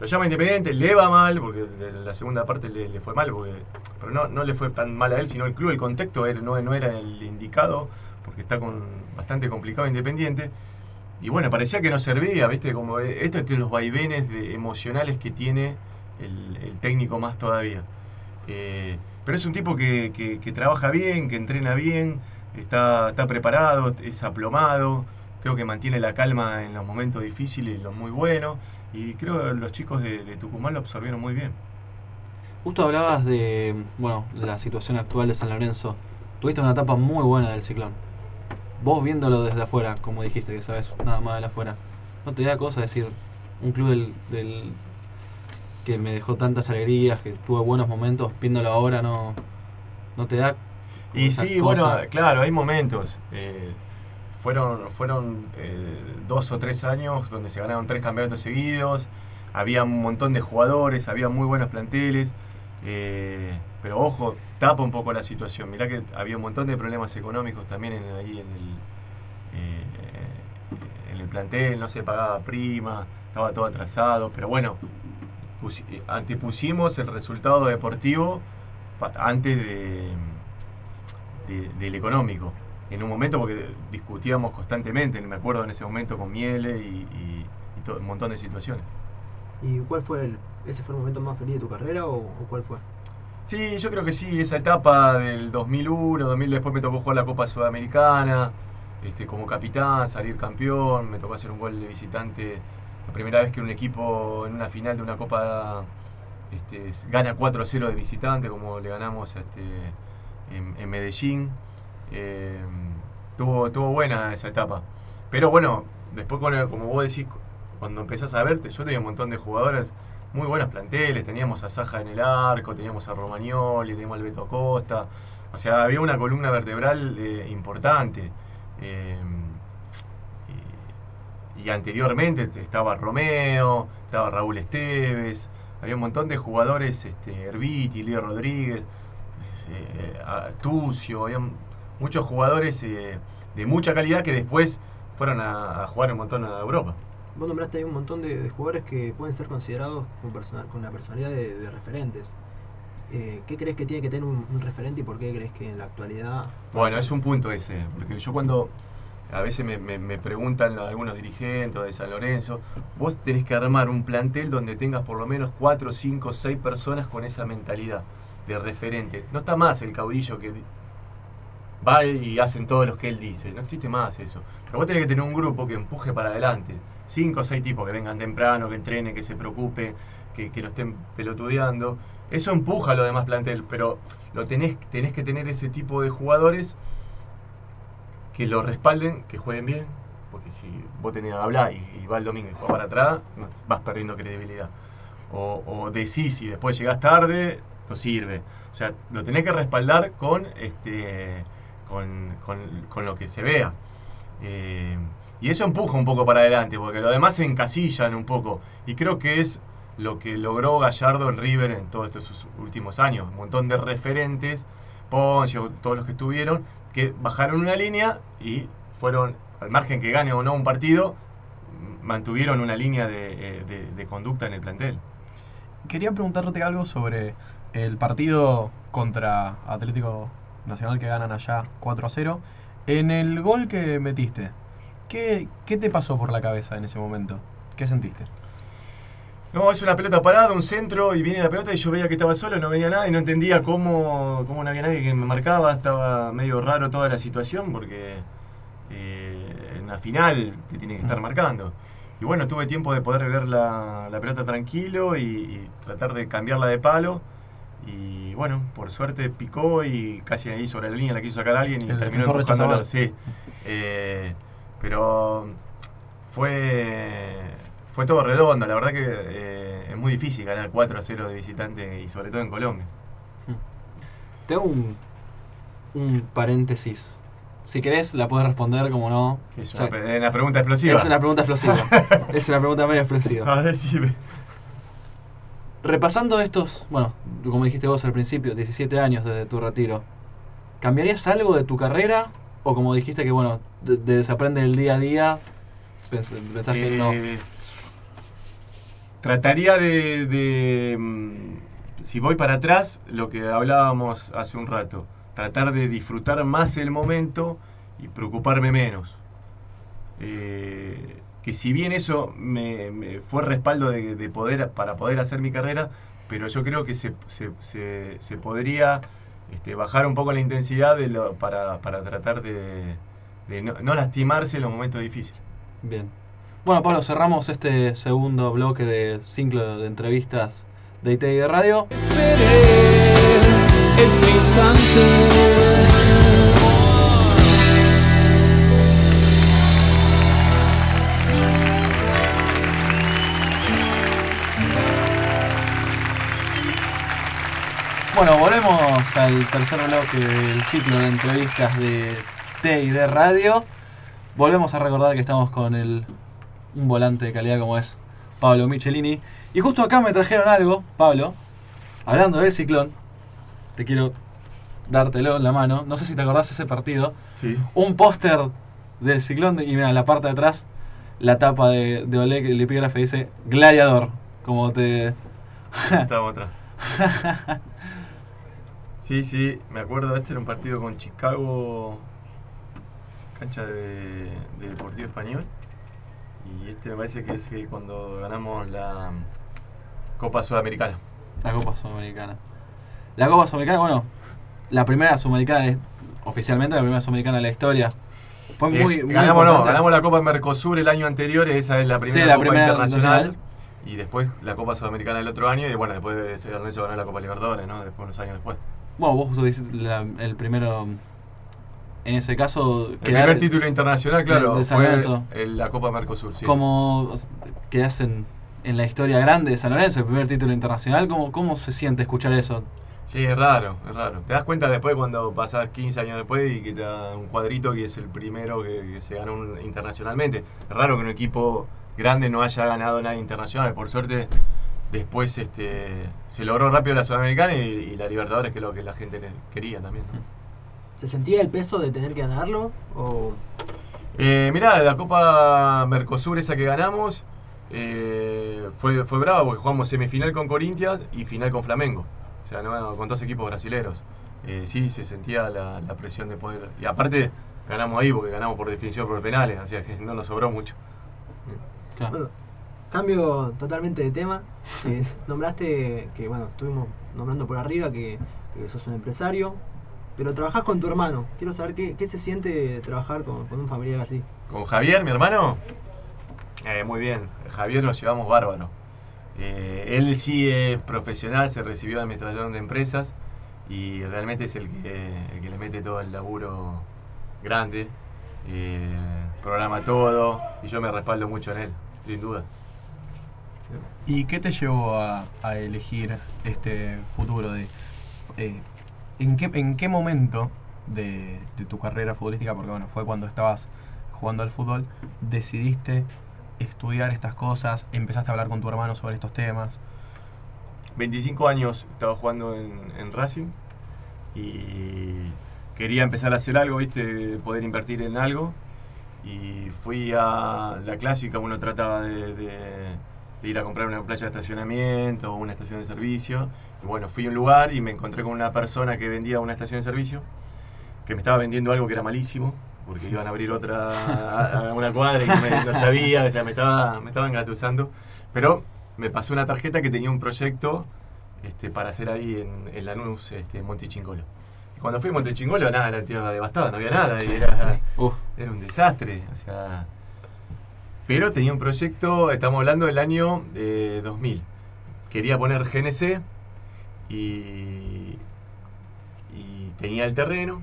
Lo llama Independiente, le va mal, porque de la segunda parte le, le fue mal, porque, pero no, no le fue tan mal a él, sino el club, el contexto era- no, no era el indicado, porque está con bastante complicado Independiente. Y bueno, parecía que no servía, ¿viste? Como eh, esto es de los vaivenes de- emocionales que tiene el, el técnico más todavía. Eh, pero es un tipo que, que- que trabaja bien, que entrena bien, está, está preparado, es aplomado, creo que mantiene la calma en los momentos difíciles y en los muy buenos. Y creo que los chicos de, de Tucumán lo absorbieron muy bien. Justo hablabas de, bueno, la situación actual de San Lorenzo. Tuviste una etapa muy buena del ciclón. Vos viéndolo desde afuera, como dijiste, que sabes nada más de afuera, ¿no te da cosa decir un club del, del- que me dejó tantas alegrías, que tuve buenos momentos, viéndolo ahora no, no te da Y sí, cosa? bueno, claro, hay momentos. eh, fueron fueron eh, dos o tres años donde se ganaron tres campeonatos seguidos. Había un montón de jugadores, había muy buenos planteles. eh, pero ojo, tapa un poco la situación. Mirá que había un montón de problemas económicos también ahí en el, eh, en el plantel. No se pagaba prima, estaba todo atrasado. Pero bueno, pusi- antepusimos el resultado deportivo antes de, de- del económico. En un momento, porque discutíamos constantemente, me acuerdo en ese momento con Miele y, y- y todo, un montón de situaciones. ¿Y cuál fue el, ese fue el momento más feliz de tu carrera o, o cuál fue? Sí, yo creo que sí, esa etapa del 2001, 2000, después me tocó jugar la Copa Sudamericana, este, como capitán, salir campeón, me tocó hacer un gol de visitante, la primera vez que un equipo en una final de una Copa este, gana 4-0 de visitante, como le ganamos este, en, en Medellín. Eh, tuvo, tuvo buena esa etapa. Pero bueno, después, con el- como vos decís, cuando empezás a verte, yo tenía un montón de jugadores muy buenos planteles, teníamos a Saja en el arco, teníamos a Romagnoli, teníamos al Beto Costa, o sea, había una columna vertebral eh, importante. Eh, y, anteriormente estaba Romeo, estaba Raúl Esteves, había un montón de jugadores, este, Herbiti, Leo Rodríguez, eh, Tucio, había muchos jugadores eh, de mucha calidad que después fueron a, a jugar un montón a Europa. Vos nombraste ahí un montón de, de jugadores que pueden ser considerados con, la personalidad de, de referentes. Eh, ¿Qué crees que tiene que tener un, un referente y por qué crees que en la actualidad... Bueno, es un punto ese, porque yo cuando a veces me, me- me preguntan algunos dirigentes de San Lorenzo, vos tenés que armar un plantel donde tengas por lo menos 4, 5, 6 personas con esa mentalidad de referente. No está más el caudillo que va y hacen todos los que él dice, no existe más eso. Pero vos tenés que tener un grupo que empuje para adelante. 5 o 6 tipos que vengan temprano, que entrenen, que se preocupen, que, que lo estén pelotudeando. Eso empuja a lo demás plantel, pero lo tenés, tenés que tener ese tipo de jugadores que lo respalden, que jueguen bien, porque si vos tenés a hablar y, va el domingo y juega para atrás, vas perdiendo credibilidad. O, o decís y después llegás tarde, no sirve. O sea, lo tenés que respaldar con este con, con- lo que se vea. Eh, y eso empuja un poco para adelante, porque lo demás se encasillan un poco. Y creo que es lo que logró Gallardo en River en todos estos últimos años. Un montón de referentes, Poncio, todos los que estuvieron, que bajaron una línea y fueron, al margen que gane o no un partido, mantuvieron una línea de, eh, conducta en el plantel. Quería preguntarte algo sobre el partido contra Atlético Nacional que ganan allá 4 a 0. En el gol que metiste, ¿qué, qué te pasó por la cabeza en ese momento? ¿Qué sentiste? No, es una pelota parada, un centro, y viene la pelota y yo veía que estaba solo, no veía nada y no entendía cómo, cómo no había nadie que me marcaba. Estaba medio raro toda la situación porque eh, en la final te tiene que estar marcando. Y bueno, tuve tiempo de poder ver la, la pelota tranquilo y, y tratar de cambiarla de palo. Y bueno, por suerte picó y casi ahí sobre la línea la quiso sacar alguien y El terminó rechazador. Sí. Eh, pero fue fue todo redondo. La verdad que eh, es muy difícil ganar 4 a 0 de visitante y sobre todo en Colombia. Te hago un- un paréntesis. Si querés, la puedes responder como no. Es una, pregunta explosiva. es una pregunta explosiva. es una pregunta medio explosiva. A ver. Repasando estos, bueno, como dijiste vos al principio, 17 años desde tu retiro, ¿cambiarías algo de tu carrera? O como dijiste que, bueno, de, de el día a día, pens- pensás que no. Eh, Trataría de, de, mm, si voy para atrás, lo que hablábamos hace un rato, tratar de disfrutar más el momento y preocuparme menos. Eh, que si bien eso me, me fue respaldo de, de poder para poder hacer mi carrera, pero yo creo que se, se- se- se podría este, bajar un poco la intensidad de lo- para, para tratar de, de no, no lastimarse en los momentos difíciles. Bien. Bueno, Pablo, cerramos este segundo bloque de ciclo de entrevistas de IT y de radio. Esperé este instante. Bueno, volvemos al tercer bloque del ciclo de entrevistas de T y de radio. Volvemos a recordar que estamos con el, un volante de calidad como es Pablo Michelini. Y justo acá me trajeron algo, Pablo, hablando del ciclón. Te quiero dártelo en la mano. No sé si te acordás de ese partido. Sí. Un póster del ciclón de- y mira, en la parte de atrás, la tapa de, de Oleg, el epígrafe dice Gladiador. Como te... Estamos atrás. Sí, sí, me acuerdo, este era un partido con Chicago, cancha de, de Deportivo Español. Y este me parece que es que cuando ganamos la Copa Sudamericana. La Copa Sudamericana. La Copa Sudamericana, bueno, la primera Sudamericana, es- oficialmente la primera Sudamericana de la historia. Fue Eh, muy, muy ganamos, no, importante. ganamos la Copa Mercosur el año anterior, esa es la primera Sí, la Copa primera internacional. nacional. Y después la Copa Sudamericana el otro año. Y bueno, después de ese ganó la Copa Libertadores, ¿no? Después, unos años después. Bueno, vos justo la- el primero, en ese caso, El quedar primer título internacional, claro, de- de San fue Lorenzo. el- la Copa Mercosur, sí. como quedás en, en la historia grande de San Lorenzo, el primer título internacional. ¿Cómo, cómo se siente escuchar eso? Sí, es raro, es raro. Te das cuenta después cuando pasás 15 años después y que te da un cuadrito que es el primero que, que se ganó un- internacionalmente. Es raro que un equipo grande no haya ganado nada internacional. Por suerte, después este, se logró rápido la Sudamericana y, y la Libertadores, que es lo que la gente quería también. ¿no? ¿Se sentía el peso de tener que ganarlo? ¿O Eh, mirá, la Copa Mercosur esa que ganamos eh, fue, fue brava porque jugamos semifinal con Corinthians y final con Flamengo. O sea, no, con dos equipos brasileros. Eh, sí, se sentía la, la presión de poder. Y aparte, ganamos ahí porque ganamos por definición por penales, así que no nos sobró mucho. Claro. Bueno, cambio totalmente de tema. Eh, nombraste que, bueno, estuvimos nombrando por arriba que, sos un empresario, pero trabajás con tu hermano. Quiero saber qué, se siente trabajar con, con un familiar así. Con Javier, mi hermano, eh, muy bien. Javier lo llevamos bárbaro. Eh, él sí es profesional, se recibió de administración de empresas y realmente es el que, el que le mete todo el laburo grande, eh, programa todo y yo me respaldo mucho en él, sin duda. ¿Y qué te llevó a, elegir este futuro? De, eh, ¿en, qué, ¿En qué momento de, tu carrera futbolística, porque bueno, fue cuando estabas jugando al fútbol, decidiste estudiar estas cosas, empezaste a hablar con tu hermano sobre estos temas? 25 años estaba jugando en, Racing y quería empezar a hacer algo, ¿viste? Poder invertir en algo. Y fui a la clásica, uno trataba de- de ir a comprar una playa de estacionamiento o una estación de servicio. Y bueno, fui a un lugar y me encontré con una persona que vendía una estación de servicio, que me estaba vendiendo algo que era malísimo, porque iban a abrir otra, a, a una cuadra y que me- no sabía, o sea, me estaba, me estaba engatusando. Pero me pasó una tarjeta que tenía un proyecto este, para hacer ahí en, en Lanús, este, Montichingolo. Y cuando fui a Montichingolo, nada, la tierra devastada, no había nada, y era, era un desastre, o sea... Pero tenía un proyecto, estamos hablando del año eh, 2000. Quería poner GNC y, y tenía el terreno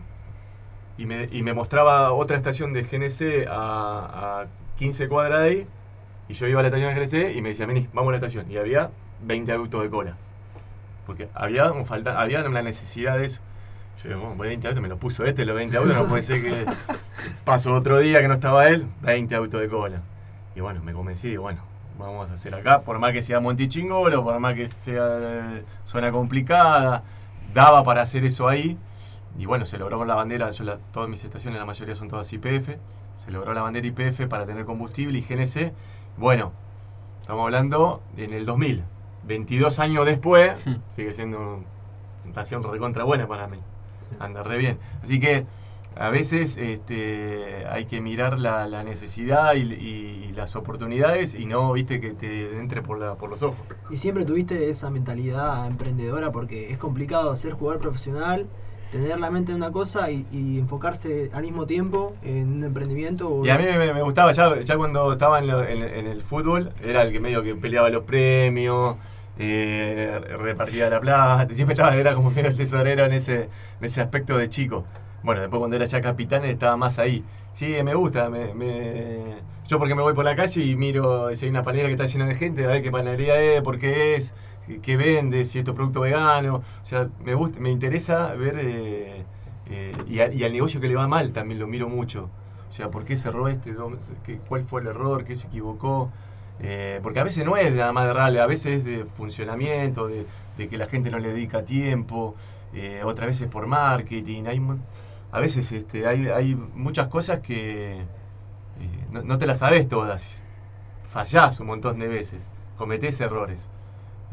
y me, y me mostraba otra estación de GNC a, a 15 cuadras de ahí y yo iba a la estación de GNC y me decía, vení, vamos a la estación. Y había 20 autos de cola. Porque había, un falta, había una necesidad de eso. Yo digo, bueno, 20 autos me lo puso este, los 20 autos, no puede ser que paso otro día que no estaba él, 20 autos de cola. Y bueno, me convencí, digo, bueno, vamos a hacer acá, por más que sea Montichingolo, por más que sea eh, zona complicada, daba para hacer eso ahí. Y bueno, se logró con la bandera, yo la- todas mis estaciones, la mayoría son todas IPF, se logró la bandera IPF para tener combustible y GNC. Bueno, estamos hablando en el 2000, 22 años después, Hmm. sigue siendo una estación recontra buena para mí, anda re bien. Así que a veces este, hay que mirar la, la necesidad y, y las oportunidades y no, viste, que te entre por, la, por los ojos. Y siempre tuviste esa mentalidad emprendedora porque es complicado ser jugador profesional, tener la mente en una cosa y, y enfocarse al mismo tiempo en un emprendimiento. o- Y a mí me, me gustaba, ya, ya cuando estaba en, lo- en- en el fútbol, era el que medio que peleaba los premios, eh, repartía la plata, siempre estaba, era como medio el tesorero en ese, en ese aspecto de chico. Bueno, después cuando era ya capitán estaba más ahí. Sí, me gusta, me, yo porque me voy por la calle y miro si hay una panera que está llena de gente, a ver qué panadería es, por qué es, qué, vende, si esto es producto vegano. O sea, me gusta, me interesa ver eh, eh, y, al negocio que le va mal también lo miro mucho. O sea, ¿por qué cerró este? ¿Dónde- qué- ¿Cuál fue el error? ¿Qué se equivocó? Eh, porque a veces no es nada más de rally, a veces es de funcionamiento, de, que la gente no le dedica tiempo, otras veces por marketing. Hay, a veces este, hay, hay muchas cosas que eh, no, no te las sabes todas. Fallás un montón de veces, cometés errores.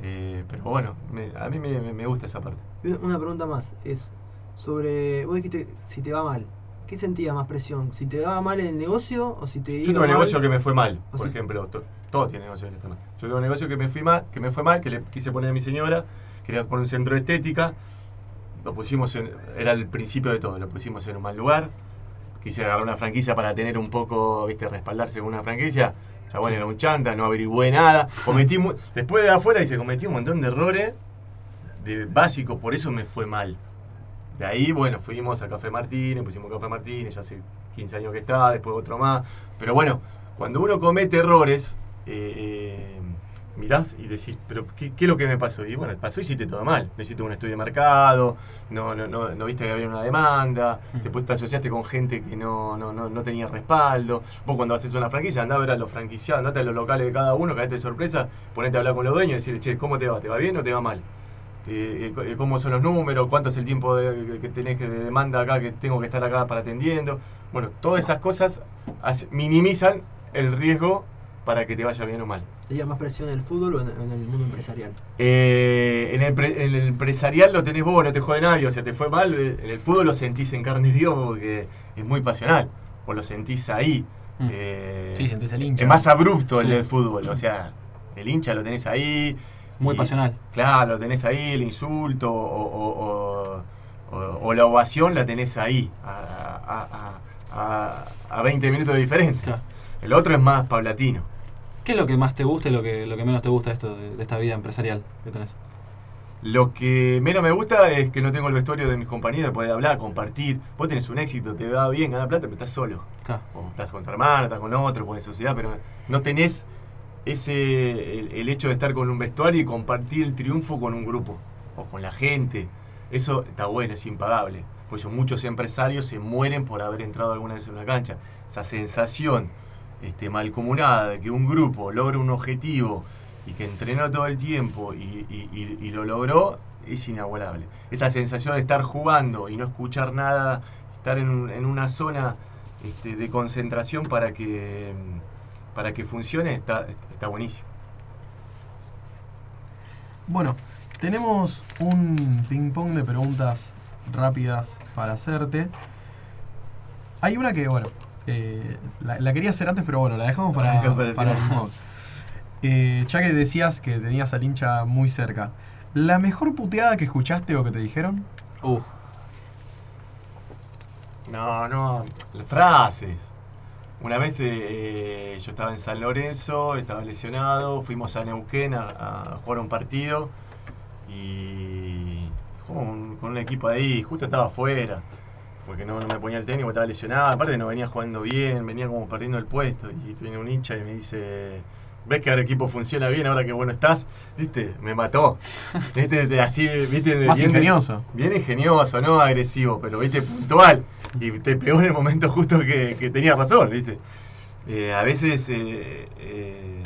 Eh, pero bueno, me- a mí me, me- gusta esa parte. Una- pregunta más es sobre, vos dijiste si te va mal, ¿qué sentías más presión? ¿Si te va mal en el negocio o si te Yo iba tengo un negocio que me fue mal, por sea- ejemplo. to- Todo tiene negocio que fue mal. Yo tengo un negocio que me, fui mal, que me fue mal, que le quise poner a mi señora, quería poner un centro de estética. Lo pusimos en. Era el principio de todo, lo pusimos en un mal lugar. Quise agarrar una franquicia para tener un poco, viste, respaldarse con una franquicia. Ya bueno, era un chanta, no averigüé nada. Cometí mu- después de afuera dice, cometí un montón de errores de básicos, por eso me fue mal. De ahí, bueno, fuimos a Café Martínez, pusimos Café Martínez, ya hace 15 años que está, después otro más. Pero bueno, cuando uno comete errores, eh, eh, mirás y decís, pero ¿qué, qué es lo que me pasó? Y bueno, pasó, hiciste todo mal. No hiciste un estudio de mercado, no, no, no, no viste que había una demanda, después te asociaste con gente que no, no, no, no tenía respaldo. Vos cuando haces una franquicia, andá a ver a los franquiciados, andate a los locales de cada uno, caete de sorpresa, ponete a hablar con los dueños y decirle, che, ¿cómo te va? ¿Te va bien o te va mal? Eh, eh, cómo son los números, cuánto es el tiempo de- que- tenés de demanda acá, que tengo que estar acá para atendiendo. Bueno, todas esas cosas minimizan el riesgo para que te vaya bien o mal. ¿Tenías más presión en el fútbol o en, en el mundo empresarial? Eh, en, el pre- en el empresarial lo tenés vos, no te jode nadie, o sea, te fue mal, eh, en el fútbol lo sentís en carne y Dios porque es muy pasional, vos lo sentís ahí. Mm. Eh, Sí, sentís el hincha. Es más abrupto el Sí. del fútbol, o sea, el hincha lo tenés ahí. Muy y- pasional. Claro, lo tenés ahí, el insulto o, o- o- o- o la ovación la tenés ahí, a, a- a- a- a 20 minutos de diferencia. Claro. El otro es más paulatino. ¿Qué es lo que más te gusta y lo que, lo que menos te gusta de, esto, de, de esta vida empresarial que tenés? Lo que menos me gusta es que no tengo el vestuario de mis compañeros de poder hablar, compartir. Vos tenés un éxito, te va bien, ganas plata, pero estás solo. Claro. O estás con tu hermano, estás con otro, con sociedad, pero no tenés ese el, el hecho de estar con un vestuario y compartir el triunfo con un grupo o con la gente. Eso está bueno, es impagable. Por eso muchos empresarios se mueren por haber entrado alguna vez en una cancha. Esa sensación este, malcomunada de que un grupo logra un objetivo y que entrenó todo el tiempo y, lo logró es inagualable. Esa sensación de estar jugando y no escuchar nada, estar en una zona este, de concentración para que, para que funcione, está, está buenísimo. Bueno, tenemos un ping-pong de preguntas rápidas para hacerte. Hay una que, bueno, eh, la, la quería hacer antes, pero bueno, la dejamos para, Para para el final. Eh, ya que decías que tenías al hincha muy cerca, ¿la mejor puteada que escuchaste o que te dijeron? Uh, No, no, las frases. Una vez eh, yo estaba en San Lorenzo, estaba lesionado, fuimos a Neuquén a, a jugar un partido y jugamos con un equipo ahí, justo estaba afuera, porque no, no me ponía el técnico, estaba lesionado, aparte no venía jugando bien, venía como perdiendo el puesto y viene un hincha y me dice, ves que el equipo funciona bien ahora que bueno estás, viste, me mató. Viste, de- así, viste, Más bien- ingenioso. Bien ingenioso, no agresivo, pero viste, puntual. Y te pegó en el momento justo que, que tenía razón, viste. Eh, a veces eh, eh,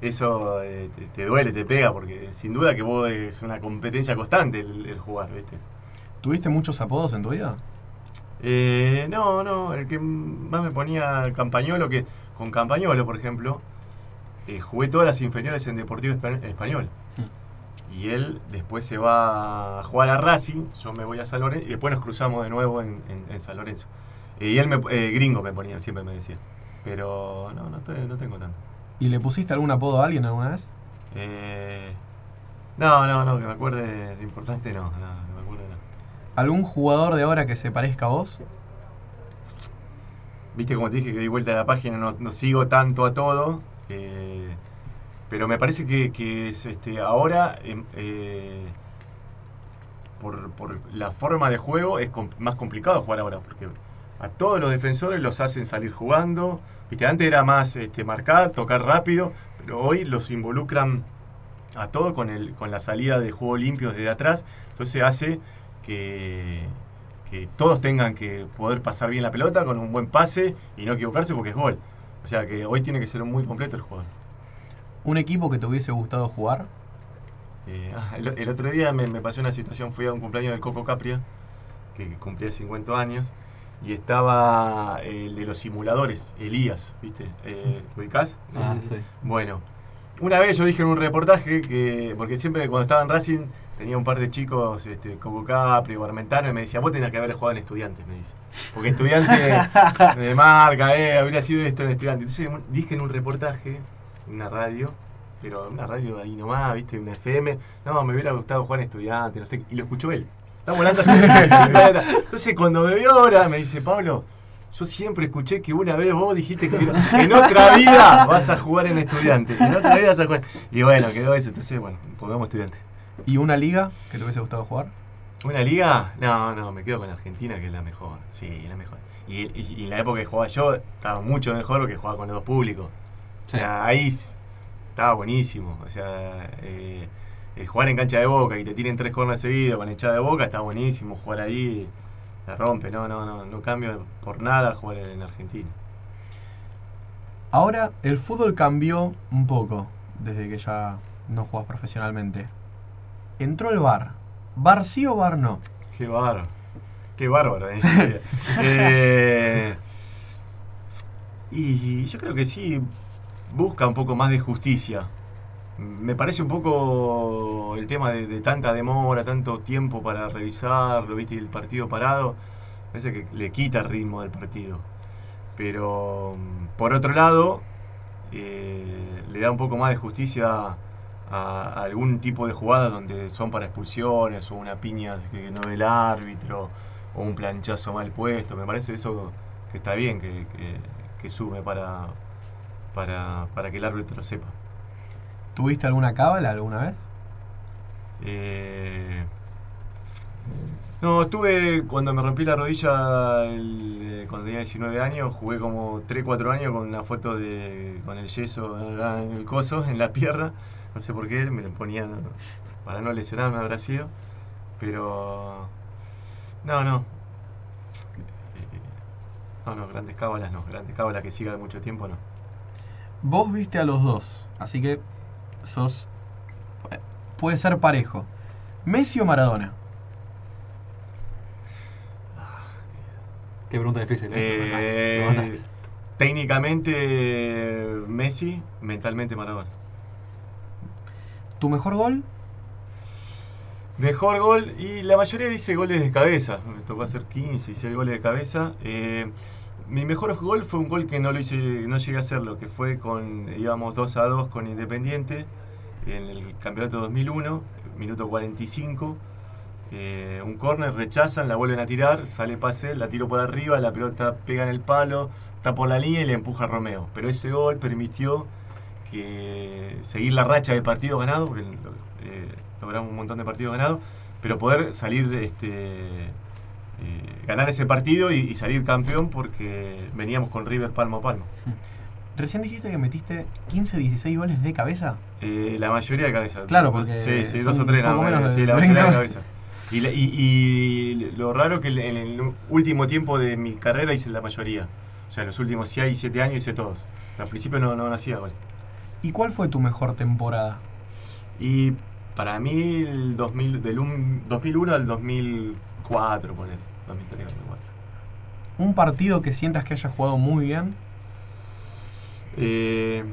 eso te, te duele, te pega, porque sin duda que vos es una competencia constante el, el jugar, viste. ¿Tuviste muchos apodos en tu vida? Eh, no, no, el que más me ponía Campañolo, que con Campañolo, por ejemplo, eh, jugué todas las inferiores en Deportivo Espa- Español. Y él después se va a jugar a Racing, yo me voy a San Lorenzo, y después nos cruzamos de nuevo en, en- en San Lorenzo. Eh, y él, me, eh, gringo me ponía, siempre me decía. Pero no, no, te- no tengo tanto. ¿Y le pusiste algún apodo a alguien alguna vez? Eh, no, no, no, que me acuerde de importante, no, no, que me acuerde no. ¿Algún jugador de ahora que se parezca a vos? Viste como te dije que di vuelta a la página, no, sigo tanto a todo. eh, pero me parece que, es, este, ahora, em, eh, por, por la forma de juego, es más complicado jugar ahora. Porque a todos los defensores los hacen salir jugando. Viste, antes era más este, marcar, tocar rápido, pero hoy los involucran a todo con, el, con la salida de juego limpio desde atrás. Entonces hace que, que todos tengan que poder pasar bien la pelota con un buen pase y no equivocarse porque es gol. O sea que hoy tiene que ser muy completo el jugador. ¿Un equipo que te hubiese gustado jugar? Eh, ah, el, el otro día me, me pasó una situación, fui a un cumpleaños del Coco Capria, que cumplía 50 años, y estaba eh, el de los simuladores, Elías, ¿viste? Eh, ¿Ubicás? Ah, sí. Bueno, una vez yo dije en un reportaje que, porque siempre cuando estaba en Racing tenía un par de chicos, este, Coco Capri o Armentano, y me decía, vos tenés que haber jugado en estudiantes, me dice. Porque estudiante de marca, eh, habría sido esto en estudiante. Entonces dije en un reportaje, en una radio, pero una radio ahí nomás, viste, una FM, no, me hubiera gustado jugar en estudiante, no sé, y lo escuchó él. Estamos hablando hace 25 años. Entonces cuando me vio ahora, me dice, Pablo, yo siempre escuché que una vez vos dijiste que en otra vida vas a jugar en estudiante. En otra vida vas a jugar. Y bueno, quedó eso. Entonces, bueno, pongamos estudiante. ¿Y una liga que te hubiese gustado jugar? ¿Una liga? No, no, me quedo con Argentina, que es la mejor. Sí, la mejor. Y, y- y en la época que jugaba yo, estaba mucho mejor porque jugaba con los dos públicos. O sea, ahí estaba buenísimo. O sea, eh, el jugar en cancha de boca y te tienen tres corners seguidos con hinchada de boca, está buenísimo. Jugar ahí la rompe. No, no, no. No cambio por nada jugar en Argentina. Ahora el fútbol cambió un poco desde que ya no juegas profesionalmente. Entró el bar. ¿Bar sí o bar no? Qué bárbaro. Qué bárbaro. eh. Eh, y yo creo que sí busca un poco más de justicia. Me parece un poco el tema de, de tanta demora, tanto tiempo para revisarlo, viste, el partido parado, parece que le quita el ritmo del partido. Pero mm, por otro lado, eh, le da un poco más de justicia a, algún tipo de jugadas donde son para expulsiones o una piña que no ve el árbitro o un planchazo mal puesto. Me parece eso que está bien que, que- que sume para, para, para que el árbitro sepa. ¿Tuviste alguna cábala alguna vez? Eh, no, estuve cuando me rompí la rodilla el, eh, cuando tenía 19 años, jugué como 3-4 años con una foto de con el yeso acá en el coso, en la pierna. No sé por qué, me lo ponían para no lesionarme habrá sido. Pero no, no. Eh, No, no, grandes cábalas no, grandes cábalas que siga de mucho tiempo no. Vos viste a los dos, así que sos. Puede ser parejo. ¿Messi o Maradona? Qué pregunta difícil, ¿eh? Eh, técnicamente Messi, mentalmente Maradona. ¿Tu mejor gol? Mejor gol, y la mayoría dice goles de cabeza. Me tocó hacer 15, 16 goles de cabeza. Eh, mi mejor gol fue un gol que no lo hice, no llegué a hacerlo, que fue con, íbamos 2 a 2 con Independiente en el campeonato 2001, minuto 45. Eh, un córner, rechazan, la vuelven a tirar, sale pase, la tiro por arriba, la pelota pega en el palo, está por la línea y le empuja a Romeo. Pero ese gol permitió que seguir la racha de partidos ganados, porque eh, logramos un montón de partidos ganados, pero poder salir, este, eh, ganar ese partido y, y salir campeón porque veníamos con River palmo a palmo. Recién dijiste que metiste 15, 16 goles de cabeza. Eh, la mayoría de cabeza. Claro, Dos- porque Sí, sí, dos o tres nada más, Sí, la 20 mayoría de goles. cabeza. Y, la- y- y lo raro que en el último tiempo de mi carrera hice la mayoría. O sea, en los últimos 6, 7 años hice todos. Al principio no, no hacía gol. ¿Y cuál fue tu mejor temporada? Y para mí, el 2000, del un- 2001 al 2004, poner. 2003, 2004. ¿Un partido que sientas que hayas jugado muy bien? Eh,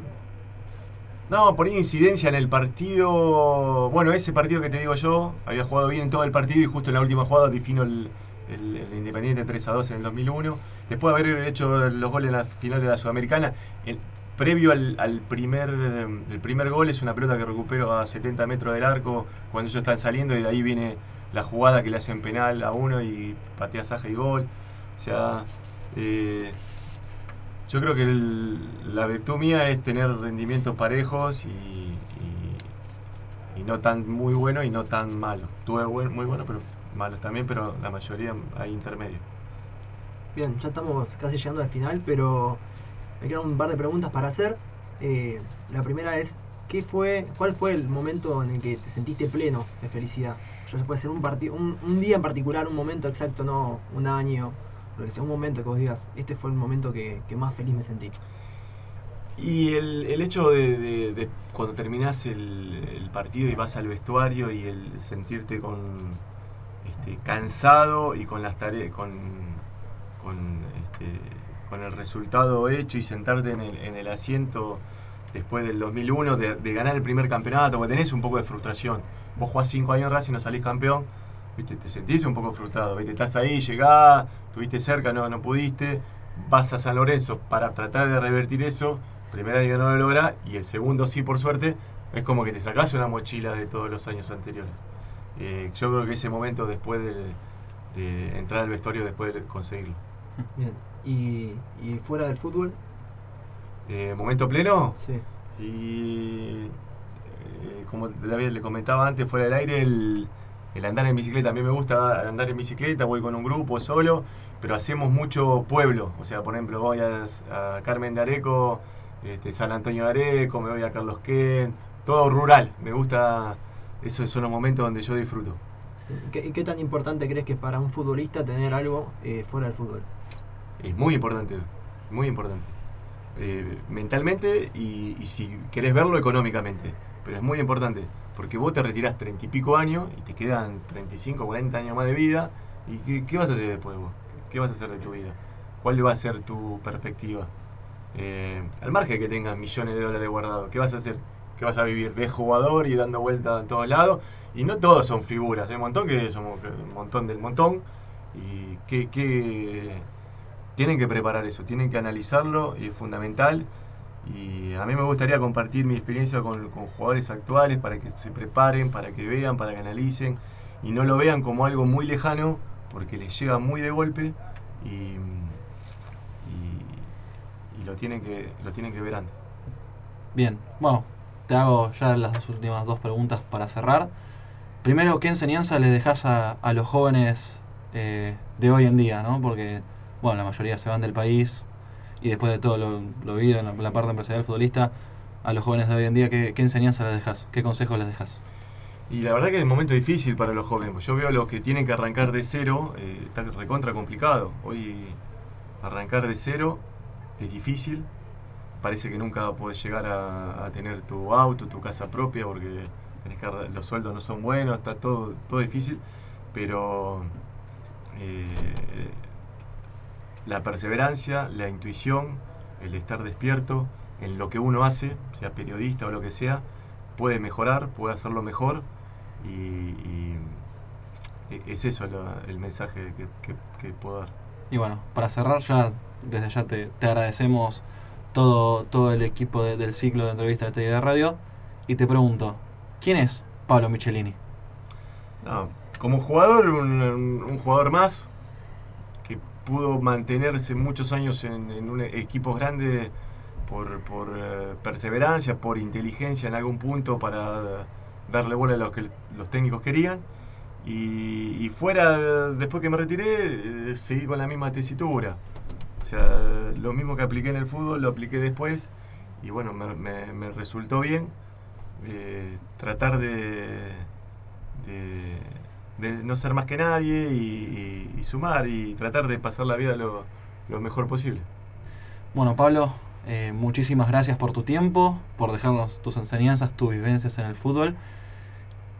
no, por incidencia en el partido. Bueno, ese partido que te digo yo, había jugado bien en todo el partido y justo en la última jugada defino el, el- el Independiente 3 a 2 en el 2001. Después de haber hecho los goles en la final de la Sudamericana, el- previo al, primer, eh, el primer gol es una pelota que recupero a 70 metros del arco cuando ellos están saliendo y de ahí viene la jugada que le hacen penal a uno y patea Saja y gol. O sea, eh, yo creo que la virtud mía es tener rendimientos parejos y, y- y no tan muy bueno y no tan malo. Tuve buen- muy bueno, pero malos también, pero la mayoría hay intermedio. Bien, ya estamos casi llegando al final, pero me quedan un par de preguntas para hacer. Eh, la primera es, ¿qué fue, ¿cuál fue el momento en el que te sentiste pleno de felicidad? Ya se puede ser un, un, un día en particular, un momento exacto, no un año, lo que sea, un momento que vos digas, este fue el momento que, más feliz me sentí. Y el, hecho de, cuando terminás el, el partido y vas al vestuario y el sentirte con este, cansado y con las tareas, con, con, este, con el resultado hecho y sentarte en el, en el asiento después del 2001 de, ganar el primer campeonato, porque tenés un poco de frustración. Vos jugás 5 años en Racing y no salís campeón, ¿viste? te sentís un poco frustrado, ¿viste? estás ahí, llegás, estuviste cerca, no, no pudiste, vas a San Lorenzo para tratar de revertir eso, primer año no lo lográs y el segundo sí por suerte, es como que te sacás una mochila de todos los años anteriores. Eh, yo creo que ese momento después de, de entrar al vestuario, después de conseguirlo. Bien. Y, y fuera del fútbol, Eh, momento pleno, sí. Y eh, como David le comentaba antes fuera del aire, el, el andar en bicicleta. A mí me gusta andar en bicicleta, voy con un grupo solo, pero hacemos mucho pueblo. O sea, por ejemplo, voy a, a Carmen de Areco, este, San Antonio de Areco, me voy a Carlos Ken, todo rural. Me gusta, esos son los momentos donde yo disfruto. ¿Qué, y qué tan importante crees que es para un futbolista tener algo eh, fuera del fútbol? Es muy importante, muy importante. Eh, mentalmente y, si querés verlo económicamente. Pero es muy importante, porque vos te retirás treinta y pico años y te quedan 35, 40 años más de vida. ¿Y qué, qué vas a hacer después vos? ¿Qué vas a hacer de tu vida? ¿Cuál va a ser tu perspectiva? Eh, al margen de que tengas millones de dólares guardados, ¿qué vas a hacer? ¿Qué vas a vivir? De jugador y dando vueltas a todos lados. Y no todos son figuras, hay un montón que somos un montón del montón. Y que tienen que preparar eso, tienen que analizarlo es fundamental. Y a mí me gustaría compartir mi experiencia con, jugadores actuales para que se preparen, para que vean, para que analicen y no lo vean como algo muy lejano porque les llega muy de golpe y, lo, tienen que, lo tienen que ver antes. Bien, bueno, te hago ya las últimas dos preguntas para cerrar. Primero, ¿qué enseñanza le dejas a, a los jóvenes eh, de hoy en día? ¿no? Porque, bueno, la mayoría se van del país y después de todo lo, lo vivido en la, parte empresarial futbolista, a los jóvenes de hoy en día, ¿qué, qué enseñanza les dejas? ¿Qué consejos les dejas? Y la verdad que es un momento difícil para los jóvenes. pues Yo veo a los que tienen que arrancar de cero, eh, está recontra complicado. Hoy arrancar de cero es difícil. Parece que nunca podés llegar a, tener tu auto, tu casa propia, porque tenés que, los sueldos no son buenos, está todo, todo difícil. Pero eh, la perseverancia, la intuición, el estar despierto en lo que uno hace, sea periodista o lo que sea, puede mejorar, puede hacerlo mejor y, y e- es eso la- el mensaje que, que- que puedo dar. Y bueno, para cerrar ya, desde ya te, te agradecemos todo, todo el equipo de- del ciclo de entrevistas de TD de Radio y te pregunto, ¿quién es Pablo Michelini? No, como jugador, un, un- jugador más pudo mantenerse muchos años en, un equipos grandes por, eh, perseverancia, por inteligencia en algún punto para darle bola a lo que los técnicos querían. Y, fuera, después que me retiré, eh, seguí con la misma tesitura. sea, lo mismo que apliqué en el fútbol, lo apliqué después y bueno, me, resultó bien. Eh, tratar de, de no ser más que nadie y, y- y sumar y tratar de pasar la vida lo, lo mejor posible. Bueno, Pablo, eh, muchísimas gracias por tu tiempo, por dejarnos tus enseñanzas, tus vivencias en el fútbol.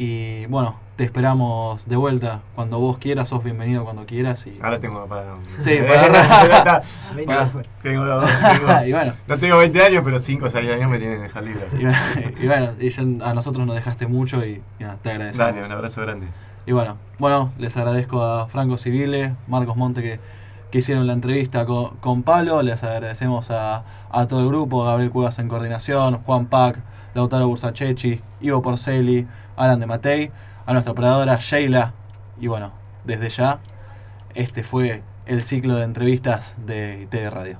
Y bueno, te esperamos de vuelta cuando vos quieras, sos bienvenido cuando quieras. Y... Ahora tengo para... Sí, para Para- tengo, tengo- y bueno, no tengo 20 años, pero 5 o 6 años me tienen que dejar libre. y, bueno, y bueno, y ya a nosotros nos dejaste mucho y, te agradecemos. Dale, un abrazo grande. Y bueno, bueno, les agradezco a Franco Civile, Marcos Monte que, que hicieron la entrevista con, con les agradecemos a, a todo el grupo, Gabriel Cuevas en coordinación, Juan Pac, Lautaro Bursachechi, Ivo Porceli, Alan de Matei, a nuestra operadora Sheila. Y bueno, desde ya, este fue el ciclo de entrevistas de IT de Radio.